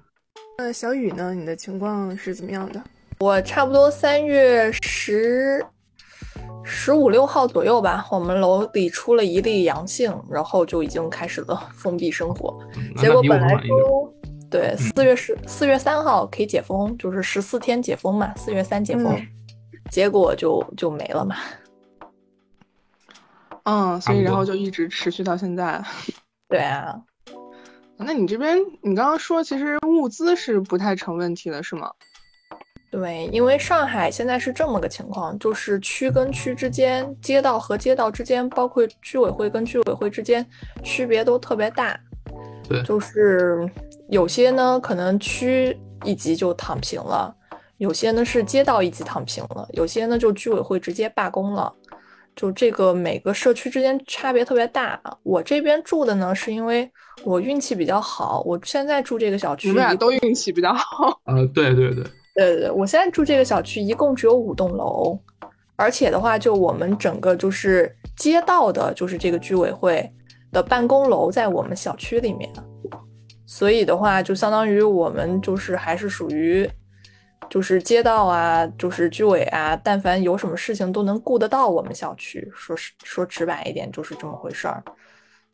[SPEAKER 1] 呃，小雨呢，你的情况是怎么样的？
[SPEAKER 7] 我差不多三月十。十五六号左右吧，我们楼里出了一例阳性，然后就已经开始了封闭生活。结果本来说，对，四月十四月三号可以解封，就是十四天解封嘛，四月三解封，
[SPEAKER 4] 嗯
[SPEAKER 7] 结果就就没了嘛。
[SPEAKER 4] 嗯，所以然后就一直持续到现在。
[SPEAKER 7] 对啊，
[SPEAKER 4] 那你这边你刚刚说其实物资是不太成问题的，是吗？
[SPEAKER 7] 对，因为上海现在是这么个情况，就是区跟区之间、街道和街道之间，包括居委会跟居委会之间，区别都特别大。
[SPEAKER 6] 对
[SPEAKER 7] 就是有些呢，可能区一级就躺平了，有些呢是街道一级躺平了，有些呢就居委会直接罢工了。就这个每个社区之间差别特别大。我这边住的呢，是因为我运气比较好，我现在住这个小区，
[SPEAKER 4] 你们俩都运气比较好。
[SPEAKER 6] 呃，对对对，
[SPEAKER 7] 对对对，我现在住这个小区一共只有五栋楼，而且的话，就我们整个就是街道的，就是这个居委会的办公楼在我们小区里面，所以的话，就相当于我们就是还是属于就是街道啊，就是居委啊，但凡有什么事情都能顾得到我们小区。说是说直白一点，就是这么回事儿。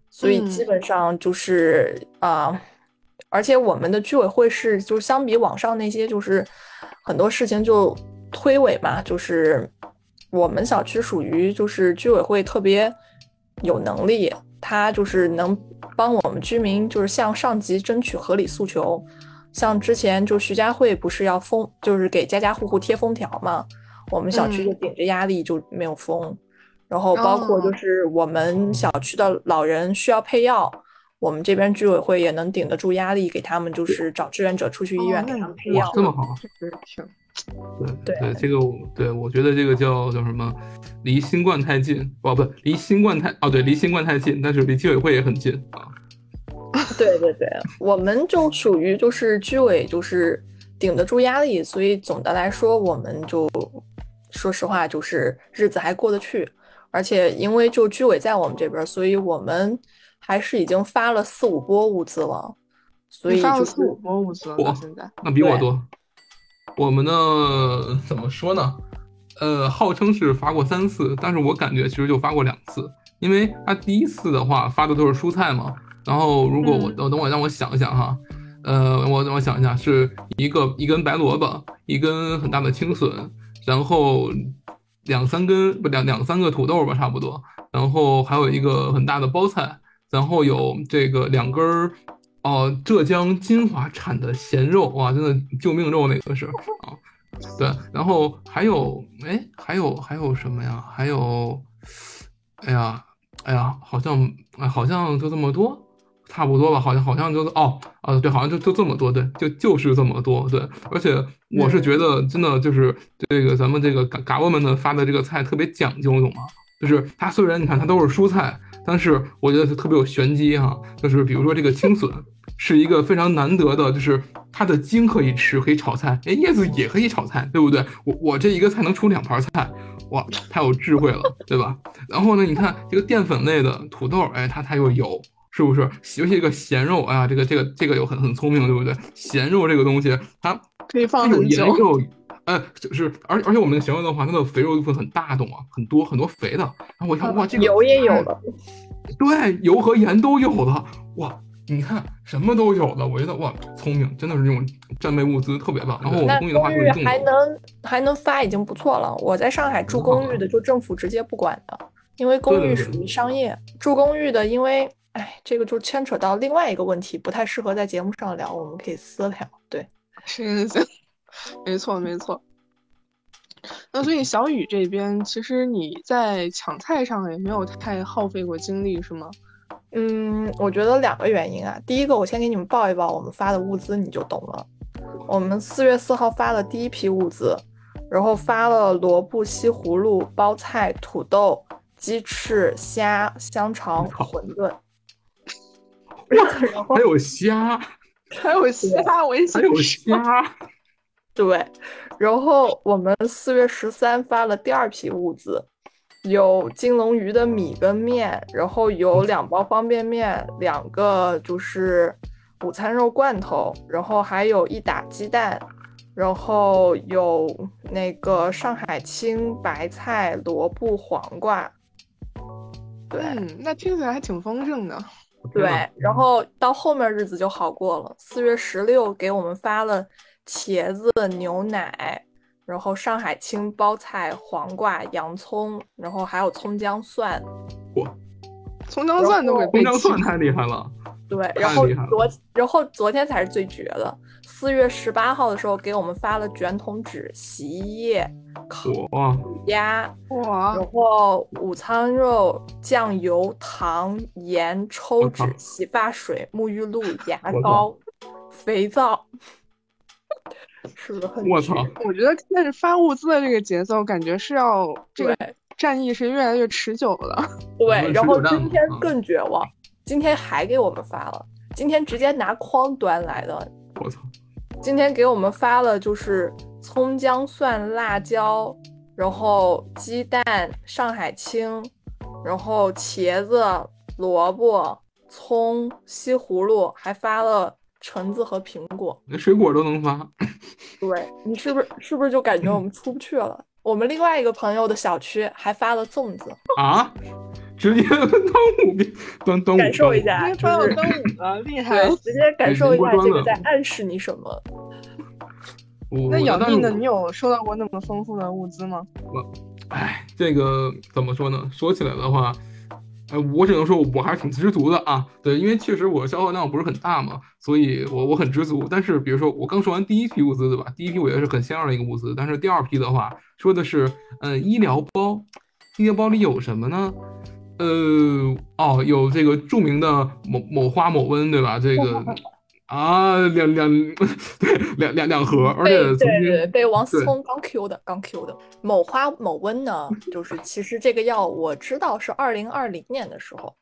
[SPEAKER 7] 所以基
[SPEAKER 4] 嗯
[SPEAKER 7] 本上就是啊、而且我们的居委会是，就是相比网上那些，就是很多事情就推诿嘛，就是我们小区属于就是居委会特别有能力，他就是能帮我们居民就是向上级争取合理诉求。像之前就徐家汇不是要封，就是给家家户户贴封条嘛，我们小区就
[SPEAKER 4] 嗯
[SPEAKER 7] 顶着压力就没有封。然后包括就
[SPEAKER 4] 哦
[SPEAKER 7] 是我们小区的老人需要配药，我们这边居委会也能顶得住压力，给他们就是找志愿者出去医院给他们配药。
[SPEAKER 6] 哇这么好，
[SPEAKER 4] 确实挺
[SPEAKER 6] 对
[SPEAKER 7] 对
[SPEAKER 6] 这个我对我觉得这个叫叫什么，离新冠太近，哦不，离新冠太哦对，离新冠太近，但是离居委会也很近啊。*laughs*
[SPEAKER 7] 对对对，我们就属于就是居委就是顶得住压力，所以总的来说，我们就说实话就是日子还过得去，而且因为就居委在我们这边，所以我们还是已经发了四五波物资了，所以就是
[SPEAKER 4] 发了四五波物资了，到现在。
[SPEAKER 6] 那比我多。我们呢，怎么说呢？呃，号称是发过三次，但是我感觉其实就发过两次，因为他第一次的话发的都是蔬菜嘛。然后如果我
[SPEAKER 4] 嗯
[SPEAKER 6] 等等我让我想一想哈，呃，我让我想一下，是一个一根白萝卜，一根很大的青笋，然后两三根不两两三个土豆吧，差不多，然后还有一个很大的包菜，然后有这个两根儿哦、浙江金华产的咸肉，哇，真的救命肉那个是啊，对，然后还有哎，还有还有什么呀？还有，哎呀，哎呀，好像哎，好像就这么多。差不多吧，好像好像就是哦，啊，对，好像就就这么多，对，就就是这么多，对，而且我是觉得真的就是这个咱们这个嘎嘎巴们呢发的这个菜特别讲究，懂吗？就是它虽然你看它都是蔬菜，但是我觉得它特别有玄机哈、就是比如说这个青笋是一个非常难得的，就是它的茎可以吃，可以炒菜，哎，叶子也可以炒菜，对不对？我我这一个菜能出两盘菜，哇，太有智慧了，对吧？然后呢，你看这个淀粉类的土豆，哎，它它又有。是不是？尤其这个咸肉，哎呀，这个这个这个有很很聪明，对不对？咸肉这个东西，它
[SPEAKER 4] 可以放很久
[SPEAKER 6] 有，呃，就是而而且我们的咸肉的话，它的肥肉部分很大，懂吗？很多很多肥的。然后我看哇，这个
[SPEAKER 7] 油也有了，
[SPEAKER 6] 对，油和盐都有了，哇！你看什么都有了，我觉得哇，聪明，真的是这种战备物资特别棒。然后我们公寓的话
[SPEAKER 7] 公寓
[SPEAKER 6] 就
[SPEAKER 7] 还能还能发已经不错了。我在上海住公寓的，就政府直接不管的，因为公寓属于商业。住公寓的，因为哎，这个就牵扯到另外一个问题，不太适合在节目上聊，我们可以私聊。对，
[SPEAKER 4] 是 *laughs* 是，没错没错。那所以小雨这边，其实你在抢菜上也没有太耗费过精力，是吗？
[SPEAKER 7] 嗯，我觉得两个原因啊。第一个，我先给你们报一报我们发的物资，你就懂了。我们四月四号发了第一批物资，然后发了萝卜、西葫芦、包菜、土豆、鸡翅、虾、香肠、馄饨。然后
[SPEAKER 6] 还有虾，
[SPEAKER 4] 还有虾，我也
[SPEAKER 6] 还有。虾，
[SPEAKER 7] 对，然后我们四月十三发了第二批物资，有金龙鱼的米跟面，然后有两包方便面，两个就是午餐肉罐头，然后还有一打鸡蛋，然后有那个上海青白菜、萝卜、黄瓜。对，
[SPEAKER 4] 嗯，那听起来还挺丰盛的。
[SPEAKER 7] 对，然后到后面日子就好过了。四月十六给我们发了茄子、牛奶，然后上海青、包菜、黄瓜、洋葱，然后还有葱姜蒜。
[SPEAKER 6] 哇，
[SPEAKER 4] 葱姜蒜都给
[SPEAKER 6] 葱姜蒜太厉害了，
[SPEAKER 7] 对，然后昨然后昨天才是最绝的。四月十八号的时候给我们发了卷筒纸、洗衣液、烤，鸭，
[SPEAKER 4] 哇
[SPEAKER 7] 然，后午餐肉、酱油、糖、盐、抽纸洗发水、沐浴露、牙膏、肥皂，是不是很绝
[SPEAKER 6] 我操，
[SPEAKER 4] 我觉得现在是发物资的这个节奏，感觉是要这个战役是越来越持久了。*laughs*
[SPEAKER 7] 对，然后今天
[SPEAKER 6] 嗯。
[SPEAKER 7] 更绝望，今天还给我们发了，今天直接拿筐端来的，
[SPEAKER 6] 我操，
[SPEAKER 7] 今天给我们发了就是葱姜蒜辣椒，然后鸡蛋、上海青，然后茄子、萝卜、葱、西葫芦，还发了橙子和苹果。
[SPEAKER 6] 连水果都能发，
[SPEAKER 7] 对你是不是是不是就感觉我们出不去了？我们另外一个朋友的小区还发了粽子，
[SPEAKER 6] 啊，直接端午边端端午
[SPEAKER 7] 感受一下，
[SPEAKER 4] 发到端午了，厉 *laughs* 害。
[SPEAKER 7] 直接感受一下这个在暗示你什么。
[SPEAKER 4] 那养
[SPEAKER 6] 病的？
[SPEAKER 4] 你有收到过那么丰富的物资吗？
[SPEAKER 6] 哎，这个怎么说呢？说起来的话，呃，我只能说我还是挺知足的啊。对，因为确实我消耗量不是很大嘛，所以我我很知足。但是比如说我刚说完第一批物资对吧？第一批我觉得是很鲜亮的一个物资，但是第二批的话说的是，嗯、医疗包，医疗包里有什么呢？呃，哦，有这个著名的某某花某温对吧？这个啊，两两对两两两盒，而
[SPEAKER 7] 被
[SPEAKER 6] 且
[SPEAKER 7] 对对被王思聪刚 Q 的，刚 Q 的。某花某温呢，就是其实这个药我知道是二零二零年的时候，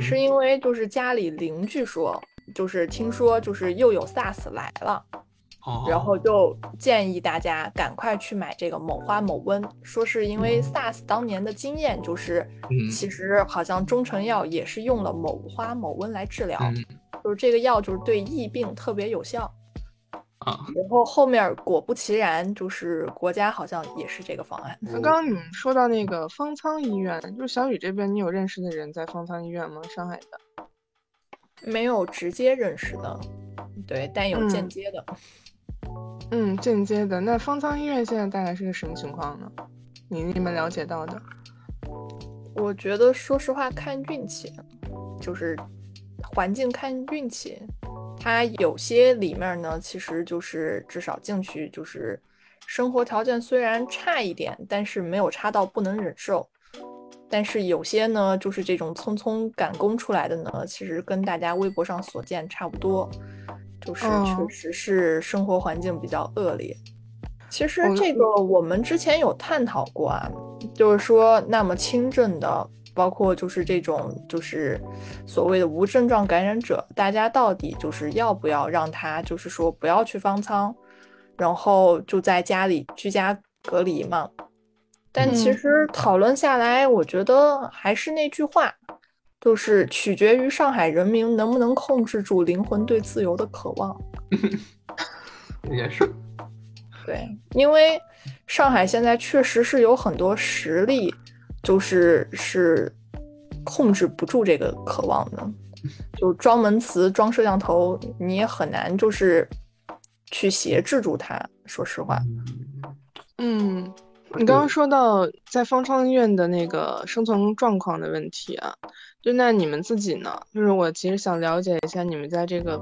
[SPEAKER 7] 是因为就是家里邻居说，就是听说就是又有 SARS 来了，
[SPEAKER 6] 哦，
[SPEAKER 7] 然后就建议大家赶快去买这个某花某温，说是因为 SARS 当年的经验就是，
[SPEAKER 6] 嗯。
[SPEAKER 7] 其实好像中成药也是用了某花某温来治疗，
[SPEAKER 6] 嗯
[SPEAKER 7] 就是这个药就是对疫病特别有效。
[SPEAKER 6] 啊，
[SPEAKER 7] 然后后面果不其然，就是国家好像也是这个方案。
[SPEAKER 4] 那刚刚你们说到那个方舱医院，就是小雨这边，你有认识的人在方舱医院吗？上海的？
[SPEAKER 7] 没有直接认识的，对，但有间
[SPEAKER 4] 嗯
[SPEAKER 7] 接的。
[SPEAKER 4] 嗯，间接的。那方舱医院现在大概是个什么情况呢？你你们了解到的？
[SPEAKER 7] 我觉得说实话看运气，就是环境看运气。它有些里面呢，其实就是至少进去就是生活条件虽然差一点，但是没有差到不能忍受。但是有些呢，就是这种匆匆赶工出来的呢，其实跟大家微博上所见差不多，就是
[SPEAKER 4] 哦
[SPEAKER 7] 确实是生活环境比较恶劣。其实这个我们之前有探讨过啊，就是说那么轻症的，包括就是这种就是所谓的无症状感染者，大家到底就是要不要让他就是说不要去方舱，然后就在家里居家隔离嘛？但其
[SPEAKER 4] 嗯
[SPEAKER 7] 实讨论下来，我觉得还是那句话，就是取决于上海人民能不能控制住灵魂对自由的渴望。*laughs*
[SPEAKER 6] 也是，
[SPEAKER 7] 对，因为上海现在确实是有很多实力，就是是控制不住这个渴望的，就装门磁、装摄像头，你也很难就是去挟制住它。说实话，
[SPEAKER 4] 嗯，你刚刚说到在方舱医院的那个生存状况的问题啊，就那你们自己呢？就是我其实想了解一下你们在这个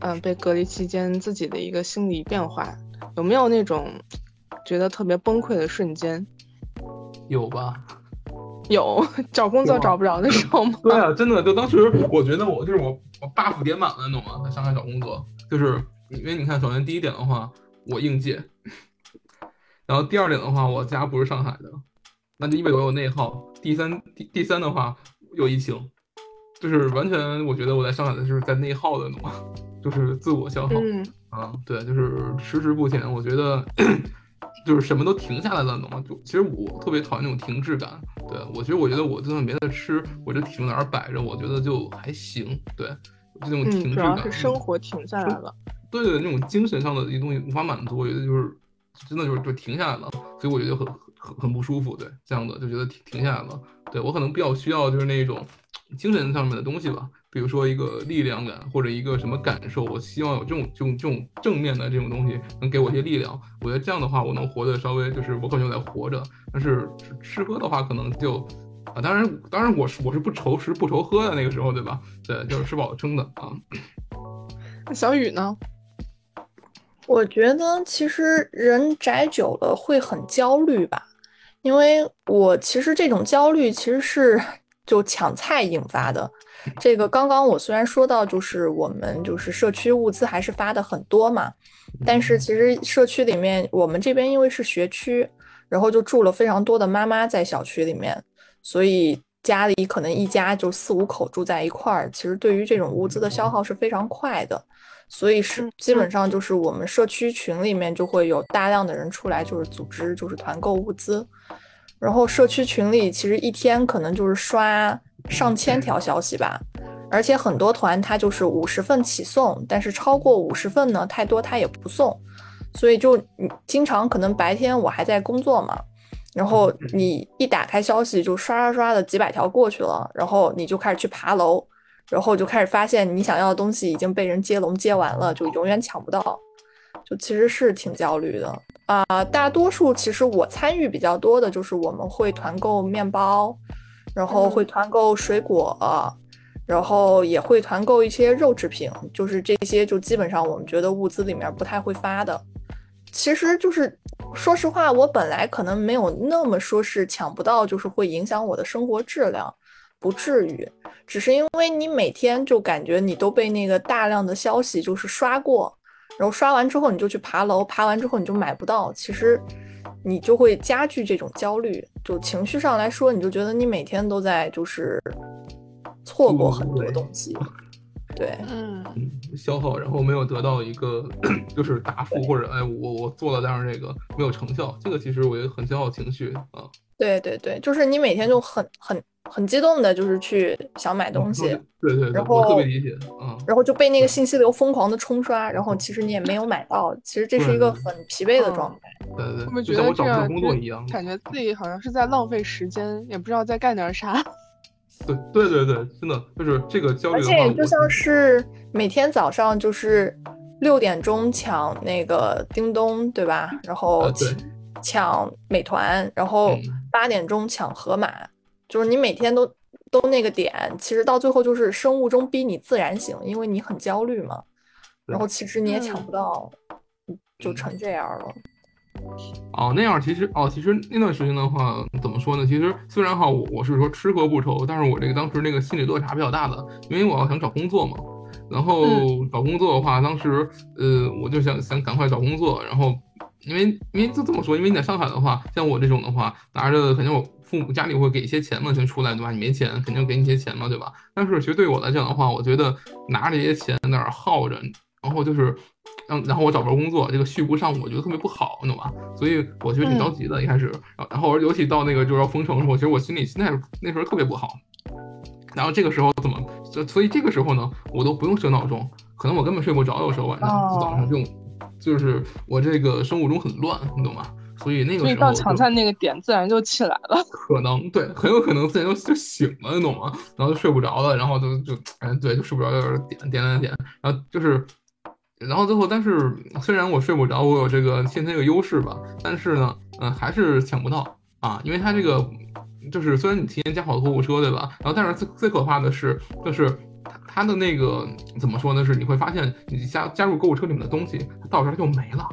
[SPEAKER 4] 嗯、被隔离期间自己的一个心理变化，有没有那种觉得特别崩溃的瞬间？
[SPEAKER 6] 有吧？
[SPEAKER 4] 有找工作找不着的时候吗？*laughs*
[SPEAKER 6] 对啊，真的，就当时我觉得我就是我我 buff 点满了，你懂吗？在上海找工作，就是因为你看，首先第一点的话，我应届，然后第二点的话，我家不是上海的，那就意味着我有内耗。第三第第三的话有疫情，就是完全我觉得我在上海的就是在内耗的，懂吗？就是自我消耗。
[SPEAKER 4] 嗯
[SPEAKER 6] 啊，对，就是迟迟不前。我觉得就是什么都停下来了，懂吗？就其实我特别讨厌那种停滞感。对我其实我觉得我就算没得吃，我这体重在那儿摆着，我觉得就还行。对，就那种停
[SPEAKER 4] 嗯，主要
[SPEAKER 6] 滞感。
[SPEAKER 4] 是生活停下来了。
[SPEAKER 6] 对对，那种精神上的一东西无法满足，我觉得就是真的就是就停下来了，所以我觉得很很很不舒服。对，这样的就觉得停停下来了。对我可能比较需要就是那种精神上面的东西吧，比如说一个力量感或者一个什么感受，我希望有这种这种这种正面的这种东西能给我一些力量。我觉得这样的话，我能活得稍微就是我感觉我在活着。但是吃吃喝的话，可能就啊，当然当然我是我是不愁吃不愁喝的那个时候，对吧？对，就是吃饱撑的啊。
[SPEAKER 4] 那小雨呢？
[SPEAKER 7] 我觉得其实人宅久了会很焦虑吧，因为我其实这种焦虑其实是 *laughs* 就抢菜引发的。这个刚刚我虽然说到就是我们就是社区物资还是发的很多嘛，但是其实社区里面我们这边因为是学区，然后就住了非常多的妈妈在小区里面，所以家里可能一家就四五口住在一块儿，其实对于这种物资的消耗是非常快的。所以是基本上就是我们社区群里面就会有大量的人出来，就是组织就是团购物资，然后社区群里其实一天可能就是刷上千条消息吧，而且很多团它就是五十份起送，但是超过五十份呢太多它也不送，所以就你经常可能白天我还在工作嘛，然后你一打开消息就刷刷刷的几百条过去了，然后你就开始去爬楼。然后就开始发现你想要的东西已经被人接龙接完了，就永远抢不到，就其实是挺焦虑的啊。大多数其实我参与比较多的就是我们会团购面包，然后会团购水果，然后也会团购一些肉制品，就是这些就基本上我们觉得物资里面不太会发的。其实就是说实话，我本来可能没有那么说是抢不到，就是会影响我的生活质量。不至于，只是因为你每天就感觉你都被那个大量的消息就是刷过，然后刷完之后你就去爬楼，爬完之后你就买不到，其实你就会加剧这种焦虑，就情绪上来说，你就觉得你每天都在就是错过很多东西，*laughs* 对，
[SPEAKER 4] 嗯，
[SPEAKER 6] 消耗，然后没有得到一个 *clears throat* 就是答复，或者哎我我做了，但是这个没有成效，这个其实我觉得很消耗情绪啊。
[SPEAKER 7] 对对对，就是你每天就很很。很激动的，就是去想买东西，
[SPEAKER 6] 对对，
[SPEAKER 7] 然后
[SPEAKER 6] 特别理解，嗯，
[SPEAKER 7] 然后就被那个信息流疯狂的冲刷，然后其实你也没有买到，其实这是一个很疲惫的状态，
[SPEAKER 6] 对对，
[SPEAKER 4] 会不会觉
[SPEAKER 6] 得
[SPEAKER 4] 这样
[SPEAKER 6] 工作一样，
[SPEAKER 4] 感觉自己好像是在浪费时间，也不知道在干点啥。
[SPEAKER 6] 对对对对，真的就是这个焦虑，而
[SPEAKER 7] 且就像是每天早上就是六点钟抢那个叮咚，对吧？然后抢美团，然后八点钟抢河马。就是你每天都都那个点，其实到最后就是生物钟逼你自然醒，因为你很焦虑嘛。然后其实你也抢不到，就成这样了。
[SPEAKER 6] 哦，那样其实哦，其实那段时间的话，怎么说呢？其实虽然哈，我我是说吃喝不愁，但是我这个当时那个心理落差比较大的，因为我要想找工作嘛。然后找工作的话，当时呃，我就想想赶快找工作，然后因为因为就这么说，因为你在上海的话，像我这种的话，拿着肯定我。父母家里会给一些钱嘛，先出来对吧？你没钱，肯定给你一些钱嘛，对吧？但是其实对我来讲的话，我觉得拿着这些钱在那儿耗着，然后就是，嗯，然后我找不着工作，这个续不上，我觉得特别不好，你懂吧？所以我觉得挺着急的，一开始，然后尤其到那个就是要封城的时候，其实我心里现在那时候特别不好。然后这个时候怎么？所以这个时候呢，我都不用设闹钟，可能我根本睡不着，有时候晚上早上这种，就是我这个生物钟很乱，你懂吗？所以那个时候，
[SPEAKER 4] 到抢菜那个点，自然就起来了。*laughs*
[SPEAKER 6] 可能对，很有可能自然就就醒了，你懂吗？然后就睡不着了，然后就就哎，对，就睡不着，就是点点点点，然后就是，然后最后，但是虽然我睡不着，我有这个先天这个优势吧，但是呢，嗯，还是抢不到啊，因为它这个就是虽然你提前加好购物车，对吧？然后但是最最可怕的是，就是它它的那个怎么说呢？是你会发现你加加入购物车里面的东西，它到这儿就没了，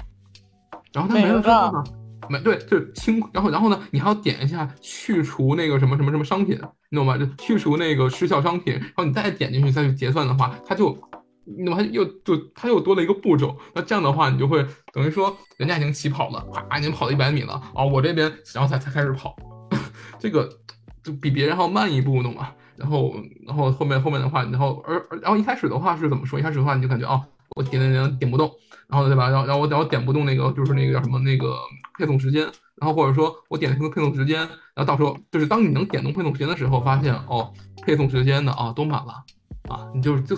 [SPEAKER 6] 然后它没了之后呢？没对，就清，然后然后呢，你还要点一下去除那个什么什么什么商品，你懂吗？就去除那个失效商品，然后你再点进去再去结算的话，它就，你懂吗？又就它又多了一个步骤。那这样的话，你就会等于说人家已经起跑了，啪，已经跑了一百米了啊，我这边然后才才开始跑，*laughs* 这个就比别人还要慢一步，懂吗？然后然后后面后面的话，然后而然后一开始的话是怎么说？一开始的话你就感觉哦，我点点点点不动，然后对吧？然后然后我然后点不动那个就是那个叫什么那个。配送时间，然后或者说我点了配送时间，然后到时候就是当你能点动配送时间的时候，发现哦，配送时间的啊都满了啊，你就就，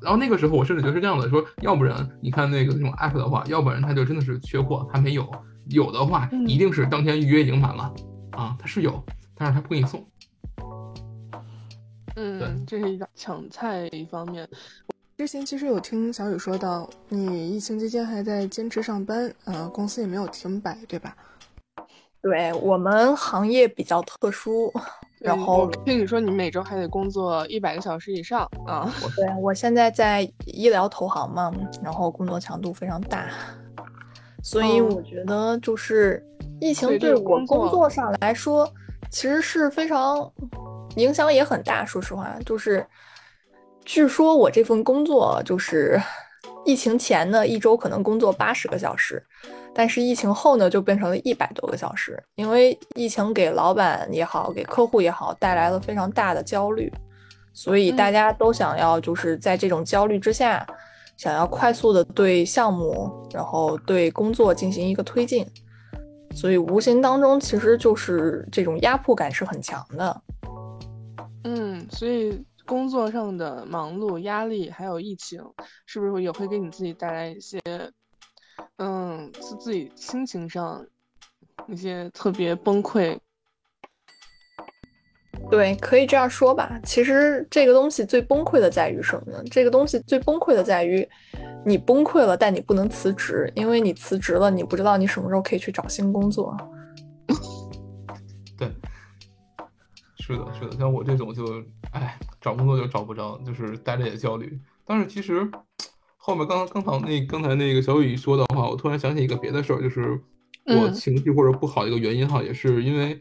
[SPEAKER 6] 然后那个时候我甚至觉得是这样的，说要不然你看那个那种 app 的话，要不然它就真的是缺货，它没有；有的话一定是当天预约已经满了啊，它是有，但是它不给你送。
[SPEAKER 4] 嗯，这是一个抢菜一方面。
[SPEAKER 8] 之前其实有听小雨说到，你疫情期间还在坚持上班，呃，公司也没有停摆，对吧？
[SPEAKER 7] 对我们行业比较特殊，*laughs* 然后
[SPEAKER 4] 听你说你每周还得工作一百个小时以上啊？
[SPEAKER 7] 对我现在在医疗投行嘛，然后工作强度非常大，所以我觉得就是疫情对我工作上来说，其实是非常影响也很大。说实话，就是据说我这份工作就是疫情前呢一周可能工作八十个小时。但是疫情后呢，就变成了一百多个小时，因为疫情给老板也好，给客户也好，带来了非常大的焦虑，所以大家都想要就是在这种焦虑之下，想要快速的对项目，然后对工作进行一个推进，所以无形当中其实就是这种压迫感是很强的。
[SPEAKER 4] 嗯，所以工作上的忙碌、压力，还有疫情，是不是也会给你自己带来一些？嗯，是自己心情上一些特别崩溃。
[SPEAKER 7] 对，可以这样说吧。其实这个东西最崩溃的在于什么呢？这个东西最崩溃的在于，你崩溃了，但你不能辞职，因为你辞职了，你不知道你什么时候可以去找新工作。*laughs*
[SPEAKER 6] 对，是的，是的。像我这种就，哎，找工作就找不着，就是待着也焦虑。但是其实。后面刚刚刚才那刚才那个小雨说的话，我突然想起一个别的事儿，就是我情绪或者不好的一个原因哈，也是因为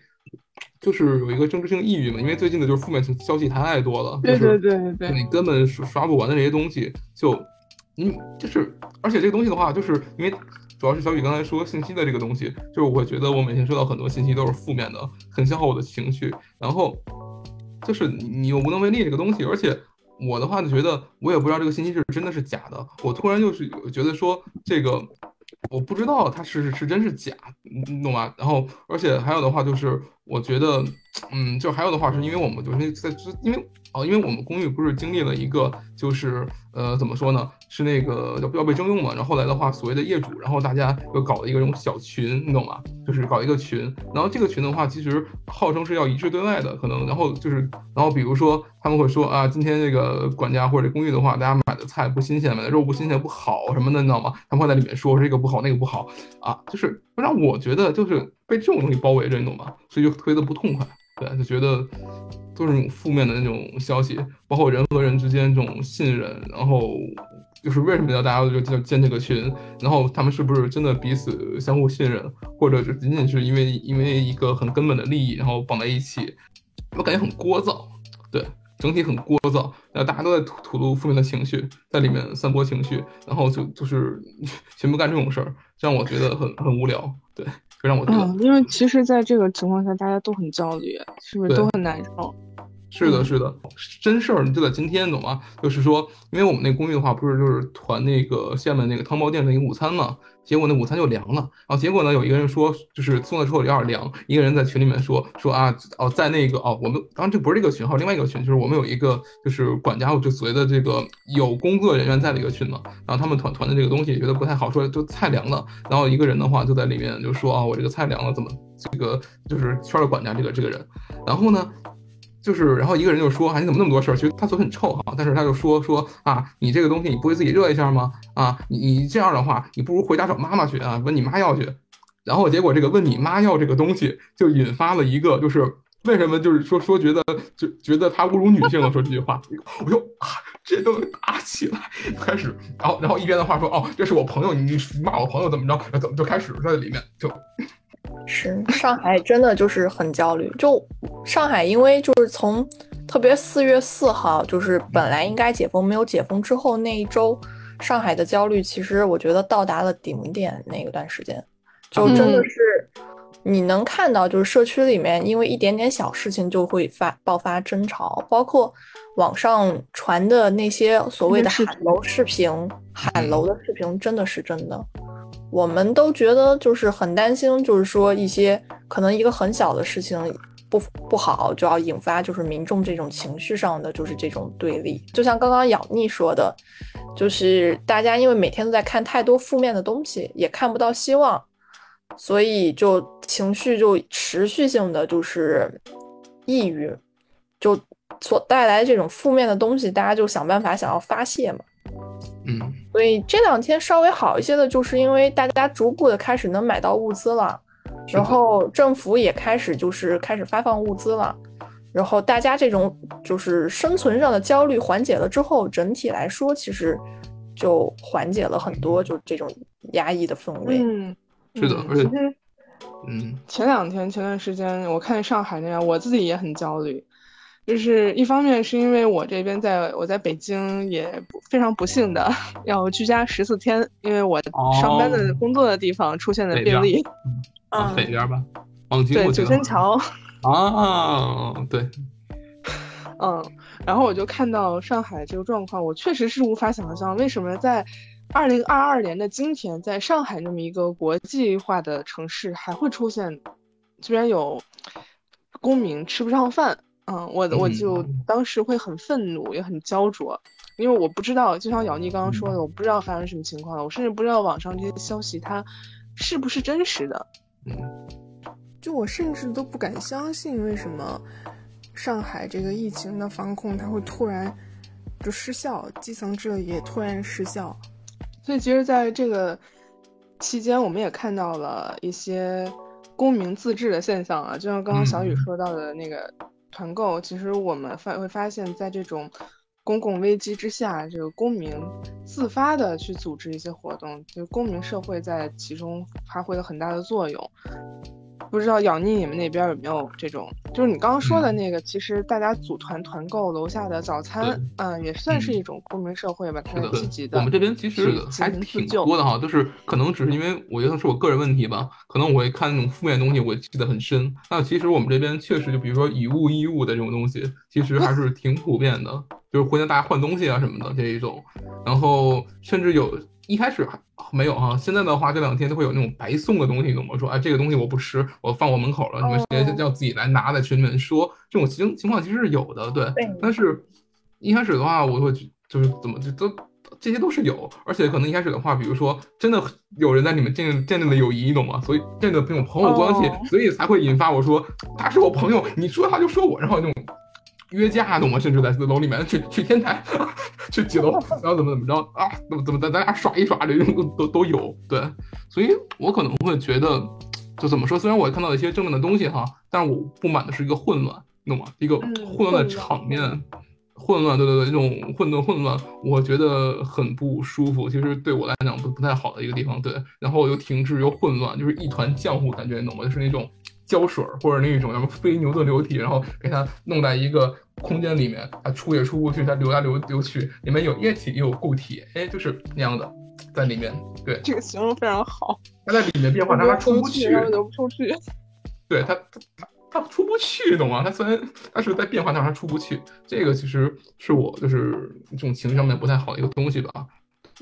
[SPEAKER 6] 就是有一个政治性抑郁嘛，因为最近的就是负面消息太多了，
[SPEAKER 4] 对对对对，
[SPEAKER 6] 你根本刷不完的这些东西，就你就是而且这个东西的话，就是因为主要是小雨刚才说信息的这个东西，就是我觉得我每天收到很多信息都是负面的，很消耗我的情绪，然后就是你又无能为力这个东西，而且。我的话就觉得，我也不知道这个信息是真的是假的。我突然就是觉得说，这个我不知道它是是真是假，你懂吗？然后，而且还有的话就是，我觉得，嗯，就还有的话是因为我们就是在，因为哦，因为我们公寓不是经历了一个就是。呃，怎么说呢？是那个要要被征用嘛？然后后来的话，所谓的业主，然后大家又搞了一个这种小群，你懂吗？就是搞一个群，然后这个群的话，其实号称是要一致对外的，可能，然后就是，然后比如说他们会说啊，今天这个管家或者公寓的话，大家买的菜不新鲜，买的肉不新鲜不好什么的，你知道吗？他们会在里面说这个不好那个不好啊，就是让我觉得就是被这种东西包围着，你懂吗？所以就推的不痛快，对，就觉得。都是那种负面的那种消息，包括人和人之间这种信任，然后就是为什么要大家就就建这个群，然后他们是不是真的彼此相互信任，或者是仅仅是因为因为一个很根本的利益，然后绑在一起，我感觉很聒噪，对，整体很聒噪，然后大家都在吐吐露负面的情绪，在里面散播情绪，然后就就是 *laughs* 全部干这种事儿，让我觉得很很无聊，对。就让我
[SPEAKER 4] 嗯，因为其实，在这个情况下，大家都很焦虑，是不是都很难受？
[SPEAKER 6] 是的，是的，真事儿就在今天，懂吗？就是说，因为我们那公寓的话，不是就是团那个厦门那个汤包店的一个午餐嘛，结果那午餐就凉了。然后结果呢，有一个人说，就是送的时候有点凉。一个人在群里面说说啊，哦，在那个哦，我们当然这不是这个群号，另外一个群就是我们有一个就是管家，我就所谓的这个有工作人员在的一个群嘛。然后他们团团的这个东西觉得不太好，说就菜凉了。然后一个人的话就在里面就说啊，我这个菜凉了，怎么这个就是圈了管家这个这个人。然后呢？就是，然后一个人就说：“啊，你怎么那么多事儿？其实他嘴很臭哈，但是他就说说啊，你这个东西你不会自己热一下吗？啊，你你这样的话，你不如回家找妈妈去啊，问你妈要去。然后结果这个问你妈要这个东西，就引发了一个就是为什么就是说说觉得就觉得他侮辱女性了，说这句话，我就啊，这都打起来，开始，然后然后一边的话说哦，这是我朋友，你骂我朋友怎么着？怎么就开始在里面就。”
[SPEAKER 7] 是。*laughs* 上海真的就是很焦虑，就上海，因为就是从特别四月四号，就是本来应该解封没有解封之后那一周，上海的焦虑其实我觉得到达了顶点那一段时间，就真的是你能看到，就是社区里面因为一点点小事情就会发爆发争吵，包括网上传的那些所谓的喊楼视频，喊楼的视频真的是真的。我们都觉得就是很担心，就是说一些可能一个很小的事情不不好，就要引发就是民众这种情绪上的就是这种对立。就像刚刚咬腻说的，就是大家因为每天都在看太多负面的东西，也看不到希望，所以就情绪就持续性的就是抑郁，就所带来这种负面的东西，大家就想办法想要发泄嘛。
[SPEAKER 6] 嗯，
[SPEAKER 7] 所以这两天稍微好一些的，就是因为大家逐步的开始能买到物资了，然后政府也开始就是开始发放物资了，然后大家这种就是生存上的焦虑缓解了之后，整体来说其实就缓解了很多就这种压抑的氛围。
[SPEAKER 4] 嗯，嗯
[SPEAKER 6] 是的而且嗯，
[SPEAKER 4] 前两天前段时间我看上海那样，我自己也很焦虑。就是一方面是因为我这边在我在北京也不非常不幸的 *laughs* 要居家十四天，因为我上班的
[SPEAKER 6] 哦
[SPEAKER 4] 工作的地方出现了病例。
[SPEAKER 6] 啊
[SPEAKER 4] 嗯
[SPEAKER 6] 北边吧，望京
[SPEAKER 4] 对，九
[SPEAKER 6] 我记得
[SPEAKER 4] 仙桥。
[SPEAKER 6] 啊，*laughs* 对，*laughs*
[SPEAKER 4] 嗯，然后我就看到上海这个状况，我确实是无法想象为什么在二零二二年的今天，在上海这么一个国际化的城市，还会出现居然有公民吃不上饭。嗯，我我就当时会很愤怒，也很焦灼，因为我不知道，就像姚妮刚刚说的，我不知道发生什么情况了，我甚至不知道网上这些消息它是不是真实的。
[SPEAKER 8] 就我甚至都不敢相信，为什么上海这个疫情的防控它会突然就失效，基层治理也突然失效。
[SPEAKER 4] 所以其实在这个期间，我们也看到了一些公民自治的现象啊，就像刚刚小雨
[SPEAKER 6] 嗯
[SPEAKER 4] 说到的那个团购，其实我们发会发现，在这种公共危机之下，这个公民自发的去组织一些活动，就公民社会在其中发挥了很大的作用。不知道咬腻你们那边有没有这种？就是你刚刚说的
[SPEAKER 6] 嗯
[SPEAKER 4] 那个，其实大家组团团购楼下的早餐，嗯，也算是一种公民社会吧，它
[SPEAKER 6] 是的
[SPEAKER 4] 是积极的。
[SPEAKER 6] 我们这边其实还挺多的哈，就是可能只是因为我觉得是我个人问题吧，可能我会看那种负面东西，我记得很深。那其实我们这边确实就比如说以物易物的这种东西，其实还是挺普遍的，就是互相大家换东西啊什么的这一种。然后甚至有一开始还没有哈，现在的话这两天都会有那种白送的东西，懂吗？说啊这个东西我不吃，我放我门口了，你们谁
[SPEAKER 4] 哦
[SPEAKER 6] 要自己来拿，在群里面说，这种情情况其实是有的，对。
[SPEAKER 7] 对
[SPEAKER 6] 但是一开始的话，我会就是怎么就都这些都是有，而且可能一开始的话，比如说真的有人在里面建立建立了友谊，你懂吗？所以建立了这种朋友关系，
[SPEAKER 4] 哦
[SPEAKER 6] 所以才会引发我说他是我朋友，你说他就说我，然后那种约架，懂吗？甚至在楼里面去去天台 *laughs* 去几楼，然后怎么怎么着啊？怎么怎么咱咱俩耍一耍，这种都都都有。对，所以我可能会觉得，就怎么说？虽然我也看到一些正面的东西哈，但是我不满的是一个混乱，懂吗？一个
[SPEAKER 4] 嗯
[SPEAKER 6] 混乱的场面。混乱，对对对，这种混沌混乱，我觉得很不舒服。其实对我来讲不不太好的一个地方，对。然后又停滞又混乱，就是一团浆糊感觉，你懂吗？就是那种胶水儿或者那种什么非牛顿流体，然后给它弄在一个空间里面，它出也出不去，它流来流流去，里面有液体也有固体，哎，就是那样的在里面。对，
[SPEAKER 4] 这个形容非常好。
[SPEAKER 6] 它在里面变化，但它出不去。
[SPEAKER 4] 流不出去。
[SPEAKER 6] 对它，它它它出不去，懂吗？它虽然它是在变化，但是它出不去。这个其实是我就是这种情绪上面不太好的一个东西吧。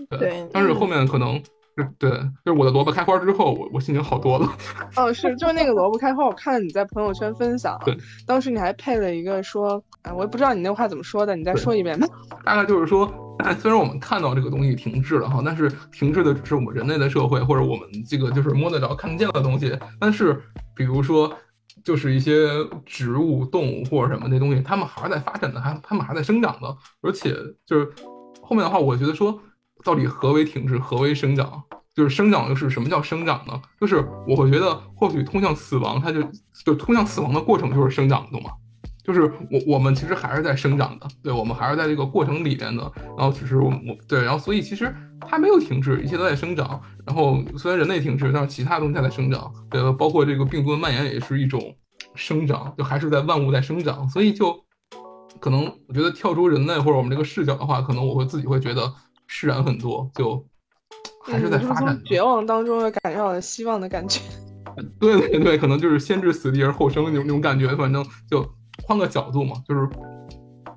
[SPEAKER 6] 对，
[SPEAKER 7] 对
[SPEAKER 6] 但是后面可能就对，就是我的萝卜开花之后，我我心情好多了。
[SPEAKER 4] 哦，是，就是那个萝卜开花，我看了你在朋友圈分享，
[SPEAKER 6] 对，
[SPEAKER 4] 当时你还配了一个说，哎，我也不知道你那话怎么说的，你再说一遍吧。*laughs*
[SPEAKER 6] 大概就是说，虽然我们看到这个东西停滞了哈，但是停滞的只是我们人类的社会或者我们这个就是摸得着、看得见的东西。但是比如说，就是一些植物、动物或者什么那东西，它们还是在发展的，还它们还在生长的。而且就是后面的话，我觉得说，到底何为停滞，何为生长？就是生长，又是什么叫生长呢？就是我会觉得，或许通向死亡，它就就通向死亡的过程就是生长，懂吗？就是我我们其实还是在生长的，对我们还是在这个过程里面的，然后只是我我对，然后所以其实它没有停滞，一切都在生长。然后虽然人类停滞，但是其他东西还在生长，对？包括这个病毒的蔓延也是一种生长，就还是在万物在生长。所以就可能我觉得跳出人类或者我们这个视角的话，可能我会自己会觉得释然很多，就还是在发展
[SPEAKER 4] 绝望当中又感受到了希望的感觉。*laughs*
[SPEAKER 6] 对对对，可能就是先置死地而后生那种那种感觉，反正就换个角度嘛，就是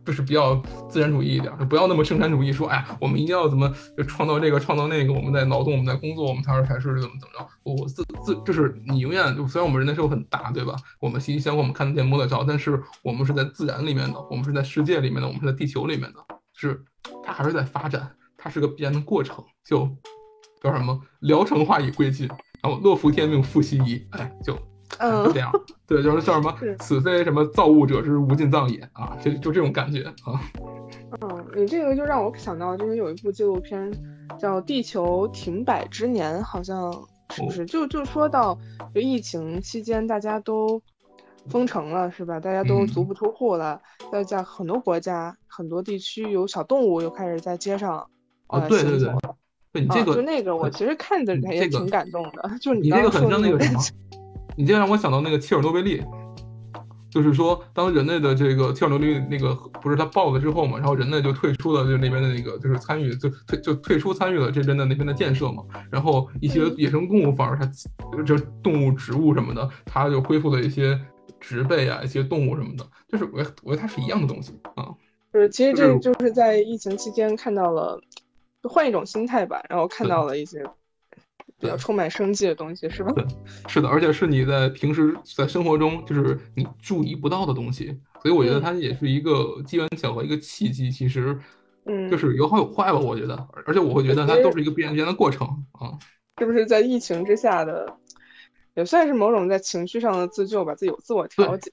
[SPEAKER 6] 就是比较自然主义一点，就不要那么生产主义，说哎呀，我们一定要怎么就创造这个创造那个，我们在劳动，我们在工作，我们才是才是怎么怎么着。我自自就是你永远就虽然我们人类社会很大，对吧？我们息息相关，我们看得见摸得着，但是我们是在自然里面的，我们是在世界里面的，我们是在地球里面的，是它还是在发展，它是个必然的过程，就叫什么疗程化以归尽。然后乐福天命复西医，哎，就
[SPEAKER 4] 嗯
[SPEAKER 6] 就这样。对，就是叫什么
[SPEAKER 4] 是“
[SPEAKER 6] 此非什么造物者之无尽藏也”啊，就就这种感觉啊。
[SPEAKER 4] 嗯，你这个就让我想到，就是有一部纪录片叫《地球停摆之年》，好像是不是？就就说到，就疫情期间大家都封城了，是吧？大家都
[SPEAKER 6] 嗯
[SPEAKER 4] 足不出户了，再加很多国家、很多地区有小动物又开始在街上
[SPEAKER 6] 哦，
[SPEAKER 4] 呃
[SPEAKER 6] 对对对。对你这个
[SPEAKER 4] 就那个，我其实看着也挺感动的。就是
[SPEAKER 6] 你这个很像那个什么，*laughs* 你这让我想到那个切尔诺贝利，就是说，当人类的这个切尔诺贝利那个不是它爆了之后嘛，然后人类就退出了就那边的那个就是参与就退就退出参与了这边的那边的建设嘛，然后一些
[SPEAKER 4] 嗯。
[SPEAKER 6] 野生动物反而它就动物植物什么的，它就恢复了一些植被啊，一些动物什么的，就是我我觉得它是一样的东西啊，
[SPEAKER 4] 就是其实这就是在疫情期间看到了，就换一种心态吧，然后看到了一些比较充满生机的东西，是吧？
[SPEAKER 6] 对，是的，而且是你在平时在生活中就是你注意不到的东西，所以我觉得
[SPEAKER 4] 嗯
[SPEAKER 6] 它也是一个机缘巧合，一个契机。其实，
[SPEAKER 4] 嗯
[SPEAKER 6] 就是有好有坏吧，我觉得，而且我会觉得它都是一个必然必然的过程啊。
[SPEAKER 4] 是不是在疫情之下的，也算是某种在情绪上的自救吧，自己有自我调节。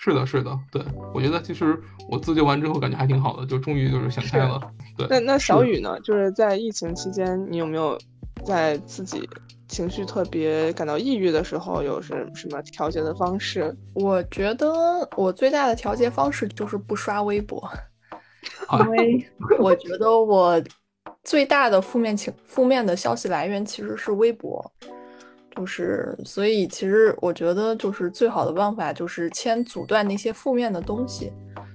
[SPEAKER 6] 是的，是的，对，我觉得其实我自救完之后感觉还挺好的，就终于就是想开了。对，
[SPEAKER 4] 那那小雨呢？就是在疫情期间，你有没有在自己情绪特别感到抑郁的时候，有什什么调节的方式？
[SPEAKER 7] 我觉得我最大的调节方式就是不刷微博，
[SPEAKER 6] 啊
[SPEAKER 7] 因为 *laughs* 我觉得我最大的负面情负面的消息来源其实是微博，就是所以其实我觉得就是最好的办法就是先阻断那些负面的东西。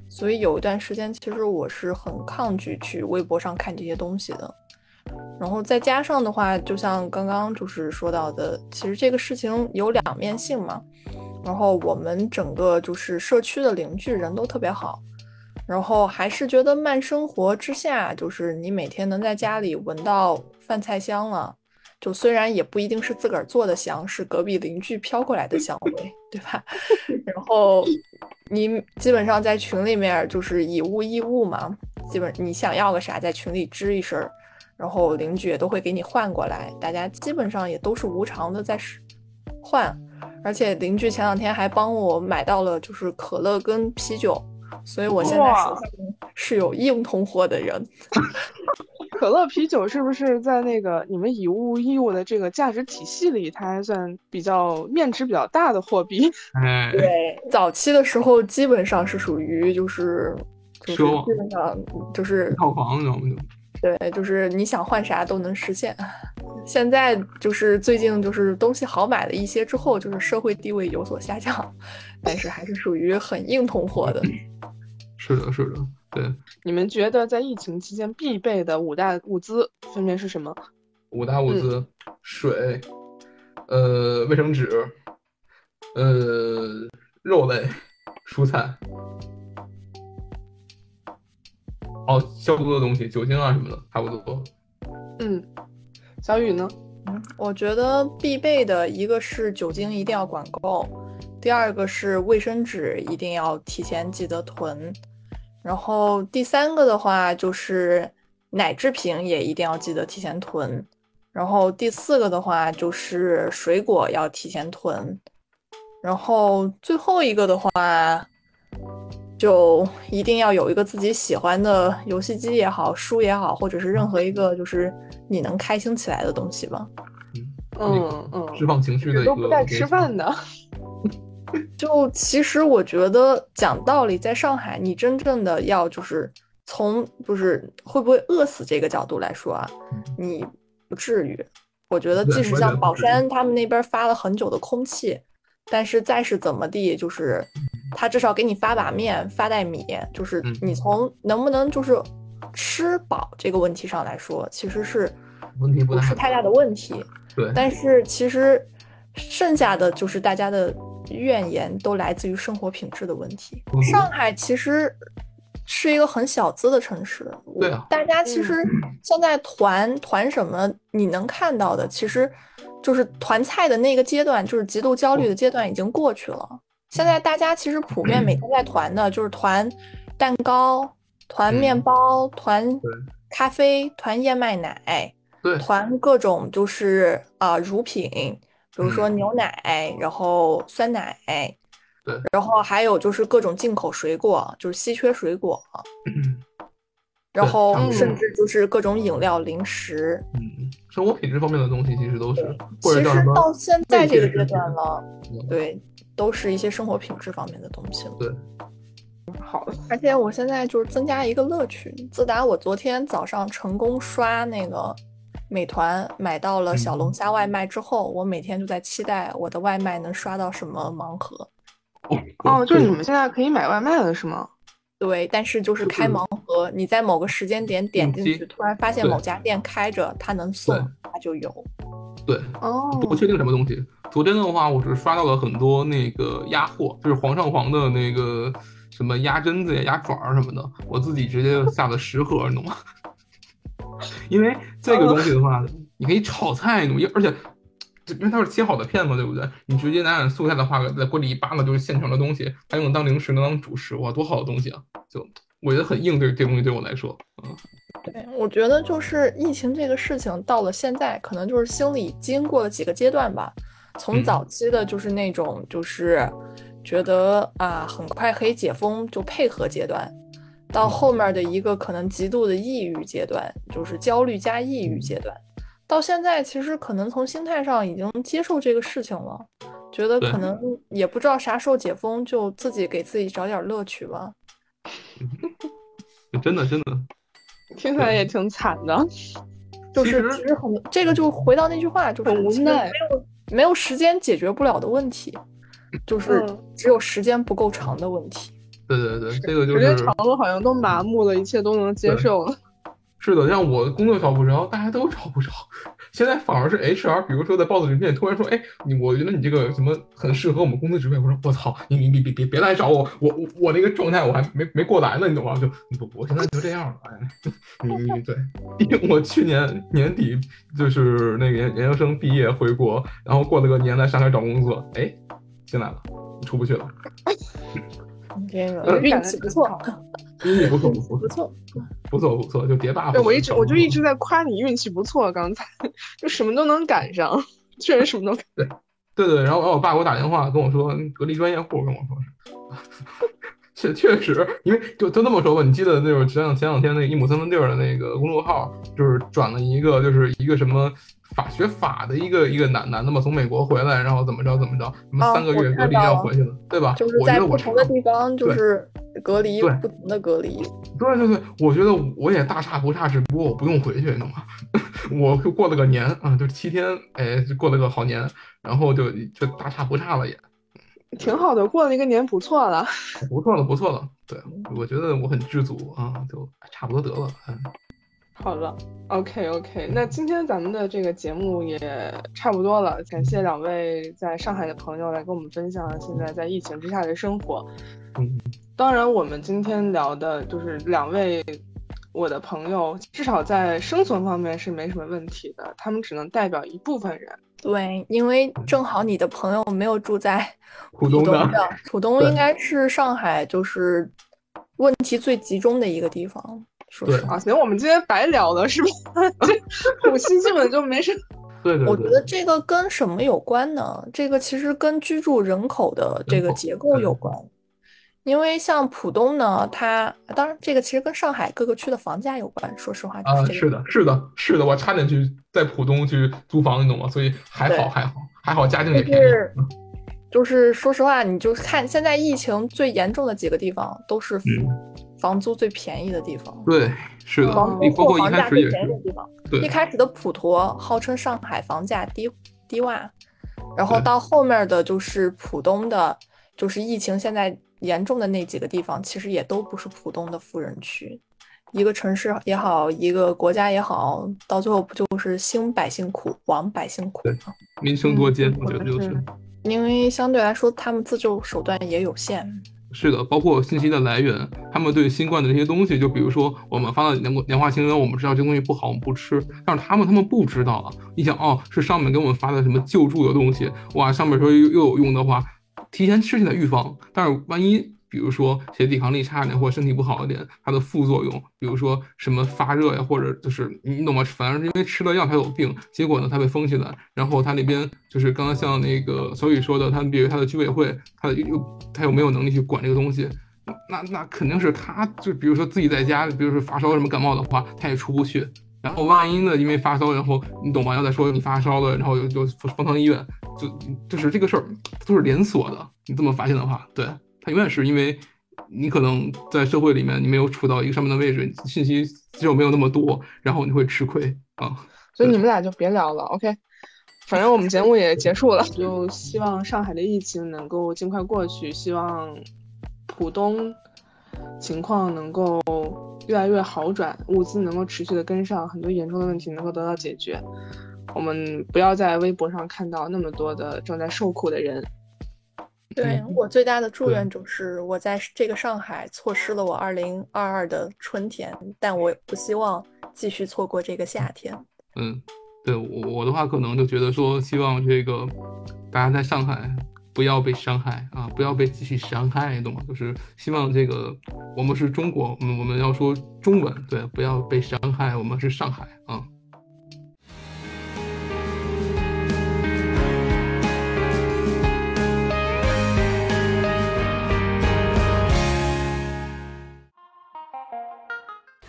[SPEAKER 7] 所以有一段时间，其实我是很抗拒去微博上看这些东西的。然后再加上的话，就像刚刚就是说到的，其实这个事情有两面性嘛。然后我们整个就是社区的邻居人都特别好，然后还是觉得慢生活之下，就是你每天能在家里闻到饭菜香了，就虽然也不一定是自个儿做的香，是隔壁邻居飘过来的香味，对吧？*laughs* 然后你基本上在群里面就是以物易物嘛，基本你想要个啥，在群里吱一声，然后邻居也都会给你换过来，大家基本上也都是无偿的在换，而且邻居前两天还帮我买到了就是可乐跟啤酒，所以我现在手
[SPEAKER 4] 哇
[SPEAKER 7] 上是有硬通货的人。*laughs*
[SPEAKER 4] 可乐、啤酒是不是在那个你们以物易物的这个价值体系里，它还算比较面值比较大的货币？*laughs*
[SPEAKER 6] 哎，
[SPEAKER 7] 对，早期的时候基本上是属于就是就是
[SPEAKER 6] 奢望
[SPEAKER 7] 基本上就是
[SPEAKER 6] 套房你知道吗？就
[SPEAKER 7] 对，就是你想换啥都能实现。现在就是最近就是东西好买了一些之后，就是社会地位有所下降，但是还是属于很硬通货的。*laughs*
[SPEAKER 6] 是的，是的，对，
[SPEAKER 4] 你们觉得在疫情期间必备的五大物资分别是什么？
[SPEAKER 6] 五大物资：水，呃，卫生纸，呃，肉类，蔬菜。哦，消毒的东西，酒精啊什么的，差不多。
[SPEAKER 4] 嗯，小雨呢？
[SPEAKER 7] 我觉得必备的一个是酒精一定要管够，第二个是卫生纸一定要提前记得囤，然后第三个的话就是奶制品也一定要记得提前囤，然后第四个的话就是水果要提前囤，然后最后一个的话。就一定要有一个自己喜欢的游戏机也好，书也好，或者是任何一个就是你能开心起来的东西吧。
[SPEAKER 4] 嗯嗯，
[SPEAKER 6] 释放情绪的一个
[SPEAKER 4] 都不带吃饭的。
[SPEAKER 7] 就其实我觉得讲道理，在上海，你真正的要就是从就是会不会饿死这个角度来说啊，你不至于。我觉得即使像宝山他们那边发了很久的空气，但是再是怎么地，就是他至少给你发把面、发袋米，就是
[SPEAKER 6] 嗯
[SPEAKER 7] 你从能不能就是吃饱这个问题上来说，其实是
[SPEAKER 6] 问题不
[SPEAKER 7] 是太大的问题。
[SPEAKER 6] 对，
[SPEAKER 7] 但是其实剩下的就是大家的怨言都来自于生活品质的问题。
[SPEAKER 6] 嗯
[SPEAKER 7] 上海其实是一个很小资的城市，
[SPEAKER 6] 对啊
[SPEAKER 7] 大家其实现在团团什么你能看到的，其实就是团菜的那个阶段，就是极度焦虑的阶段已经过去了。现在大家其实普遍每天在团的就是团蛋糕、团面包、团咖啡、团燕麦奶。团各种就是啊、乳品，比如说牛奶，然后酸奶，
[SPEAKER 6] 对，
[SPEAKER 7] 然后还有就是各种进口水果，就是稀缺水果，*clears throat* 然后甚至就是各种饮料、零食。
[SPEAKER 6] 嗯，生活品质方面的东西其实都是，或
[SPEAKER 7] 其实到现在这个阶段了，
[SPEAKER 6] 嗯
[SPEAKER 7] 对，都是一些生活品质方面的东西了。
[SPEAKER 6] 对，*laughs*
[SPEAKER 4] 好。的，
[SPEAKER 7] 而且我现在就是增加一个乐趣，自打我昨天早上成功刷那个美团买到了小龙虾外卖之后，我每天就在期待我的外卖能刷到什么盲盒。
[SPEAKER 4] 哦，就是你们现在可以买外卖了是吗？
[SPEAKER 7] 对，但是就是开盲盒，你在某个时间点点进去，突然发现某家店开着，它能送，它就有。
[SPEAKER 6] 对，
[SPEAKER 4] 哦，
[SPEAKER 6] 不确定什么东西。昨天的话，我是刷到了很多那个鸭货，就是黄上黄的那个什么鸭胗子呀、鸭爪儿什么的，我自己直接下了十盒，你懂吗？因为这个东西的话，你可以炒菜，你懂吗？而且因为它是切好的片嘛，对不对？你直接拿点素菜的话，在锅里一扒拉就是现成的东西，还能当零食，能当主食，哇，多好的东西啊！就我觉得很硬，对这东西对我来说，嗯，
[SPEAKER 7] 对，我觉得就是疫情这个事情到了现在，可能就是心理经过了几个阶段吧。从
[SPEAKER 6] 嗯
[SPEAKER 7] 早期的就是那种就是觉得啊很快可以解封就配合阶段，到后面的一个可能极度的抑郁阶段，就是焦虑加抑郁阶段，到现在其实可能从心态上已经接受这个事情了，觉得可能也不知道啥时候解封，就自己给自己找点乐趣吧。*laughs*
[SPEAKER 6] 真的真的，
[SPEAKER 4] 听起来也挺惨的。*laughs*
[SPEAKER 7] 就是
[SPEAKER 6] 其实
[SPEAKER 7] 很这个就回到那句话，就是
[SPEAKER 4] 很无奈
[SPEAKER 7] 没有没有时间解决不了的问题，就是
[SPEAKER 4] 嗯
[SPEAKER 7] 只有时间不够长的问题。
[SPEAKER 6] 对对对，这个就是
[SPEAKER 4] 时间长了好像都麻木了，一切都能接受了。*laughs*
[SPEAKER 6] 是的，像我工作找不着，大家都找不着。现在反而是 HR，比如说在 boss 里面突然说，哎，你我觉得你这个什么很适合我们公司职位。我说我操，你你你别别别来找我，我我我那个状态我还没没过来呢，你懂吗？就我我现在就这样了，哎，*laughs* 你你对，*laughs* 因为我去年年底就是那个研研究生毕业回国，然后过了个年来上海找工作，哎，进来了，出不去了，
[SPEAKER 7] 这个
[SPEAKER 6] 嗯
[SPEAKER 7] 运气不错，*laughs*
[SPEAKER 6] 运气不错不错
[SPEAKER 7] 不错。
[SPEAKER 6] 不错不错，就叠 buff。
[SPEAKER 4] 对，我一直我就一直在夸你运气不错，刚才就什么都能赶上，确实什么都赶
[SPEAKER 6] 对对，然后然后我爸给我打电话跟我说，隔离专业户跟我说，*laughs* 确确实，因为就就那么说吧，你记得那会儿前两前两天那个一亩三分地儿的那个公众号，就是转了一个就是一个什么法学法的一个一个男男的嘛，从美国回来，然后怎么着怎么着，什么
[SPEAKER 7] 啊
[SPEAKER 6] 三个月隔离要回去了，对吧？
[SPEAKER 7] 就是
[SPEAKER 6] 我觉得我
[SPEAKER 7] 在不同的地方，就是隔离
[SPEAKER 6] 对
[SPEAKER 7] 不同的隔离。
[SPEAKER 6] 对对对，我觉得我也大差不差，只不过我不用回去，你懂吗？*laughs* 我就过了个年啊，就七天，哎，就过了个好年，然后就就大差不差了也。
[SPEAKER 4] 挺好的，过了一个年不错了。
[SPEAKER 6] 不错了，不错了。对，我觉得我很知足啊，就差不多得了。嗯，
[SPEAKER 4] 好了，OK OK，那今天咱们的这个节目也差不多了，感谢两位在上海的朋友来跟我们分享现在在疫情之下的生活。
[SPEAKER 6] 嗯，
[SPEAKER 4] 当然，我们今天聊的就是两位我的朋友，至少在生存方面是没什么问题的，他们只能代表一部分人。
[SPEAKER 7] 对，因为正好你的朋友没有住在
[SPEAKER 6] 浦东的，
[SPEAKER 7] 浦东应该是上海就是问题最集中的一个地方。说
[SPEAKER 6] 对
[SPEAKER 7] 实话
[SPEAKER 4] 啊，，行，我们今天白聊了是吧？*laughs* 这浦西基本就没什么。
[SPEAKER 6] 对 *laughs* 对对
[SPEAKER 7] 我觉得这个跟什么有关呢？这个其实跟居住人口的这个结构有关。因为像浦东呢，它当然这个其实跟上海各个区的房价有关。说实话，就
[SPEAKER 6] 啊，
[SPEAKER 7] 是这个
[SPEAKER 6] 是的，是的，是的，我差点去在浦东去租房，你懂吗？所以还好，还好，还好，家境也便宜。
[SPEAKER 7] 是就是说实话，你就看现在疫情最严重的几个地方，都是
[SPEAKER 6] 嗯
[SPEAKER 7] 房租最便宜的地方，
[SPEAKER 6] 对，是的包括
[SPEAKER 7] 房
[SPEAKER 6] 开始也
[SPEAKER 7] 价最便宜的
[SPEAKER 6] 是，
[SPEAKER 7] 地方。
[SPEAKER 6] 对
[SPEAKER 7] 一开始的普陀号称上海房价低低洼，然后到后面的就是浦东的，就是疫情现在严重的那几个地方，其实也都不是浦东的富人区。一个城市也好，一个国家也好，到最后不就是兴百姓苦，亡百姓苦
[SPEAKER 6] 对
[SPEAKER 7] 吗？
[SPEAKER 6] 民生多艰，我觉得
[SPEAKER 4] 嗯
[SPEAKER 6] 就是。
[SPEAKER 7] 因为相对来说，他们自救手段也有限。
[SPEAKER 6] 是的，包括信息的来源，他们对新冠的这些东西，就比如说我们发的年年化新闻，我们知道这东西不好，我们不吃，但是他们他们不知道啊。你想哦，是上面给我们发的什么救助的东西，哇，上面说又又有用的话，提前吃起来预防。但是万一比如说谁抵抗力差一点或者身体不好一点，它的副作用，比如说什么发热呀，或者就是你懂吗？反正是因为吃了药才有病，结果呢它被封起来，然后它那边就是刚刚像那个小雨说的，他比如他的居委会，他又他又没有能力去管这个东西。那那肯定是他，就比如说自己在家，比如说发烧什么感冒的话，他也出不去。然后万一呢，因为发烧，然后你懂吗？要再说你发烧了，然后又就封到医院，就就是这个事儿都是连锁的。你这么发现的话，对他永远是因为你可能在社会里面你没有处到一个上面的位置，信息接受没有那么多，然后你会吃亏啊。
[SPEAKER 4] 所以你们俩就别聊了，OK？反正我们节目也结束了，就希望上海的疫情能够尽快过去，希望。浦东情况能够越来越好转，物资能够持续的跟上，很多严重的问题能够得到解决。我们不要在微博上看到那么多的正在受苦的人。
[SPEAKER 7] 对我最大的祝愿就是我在这个上海错失了我二零二二的春天，但我不希望继续错过这个夏天。
[SPEAKER 6] 嗯，对我我的话可能就觉得说，希望这个大家在上海。不要被伤害啊！不要被继续伤害，懂吗？就是希望这个，我们是中国，我们我们要说中文，对，不要被伤害。我们是上海啊。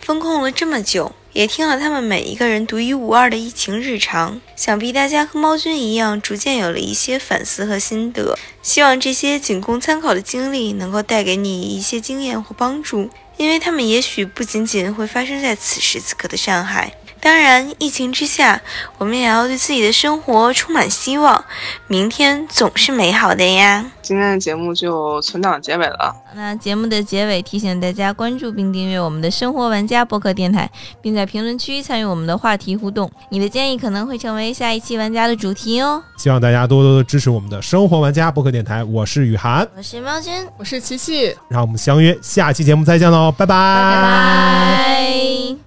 [SPEAKER 3] 封控了这么久。也听了他们每一个人独一无二的疫情日常，想必大家和猫君一样，逐渐有了一些反思和心得。希望这些仅供参考的经历能够带给你一些经验或帮助，因为他们也许不仅仅会发生在此时此刻的上海。当然，疫情之下，我们也要对自己的生活充满希望。明天总是美好的呀！
[SPEAKER 4] 今天的节目就存档结尾了。
[SPEAKER 3] 那节目的结尾提醒大家关注并订阅我们的生活玩家播客电台，并在评论区参与我们的话题互动。你的建议可能会成为下一期玩家的主题哦。
[SPEAKER 2] 希望大家多多的支持我们的生活玩家播客电台。我是雨涵，
[SPEAKER 3] 我是猫君，
[SPEAKER 8] 我是琪琪。
[SPEAKER 2] 让我们相约下期节目再见喽！拜拜！
[SPEAKER 3] 拜拜。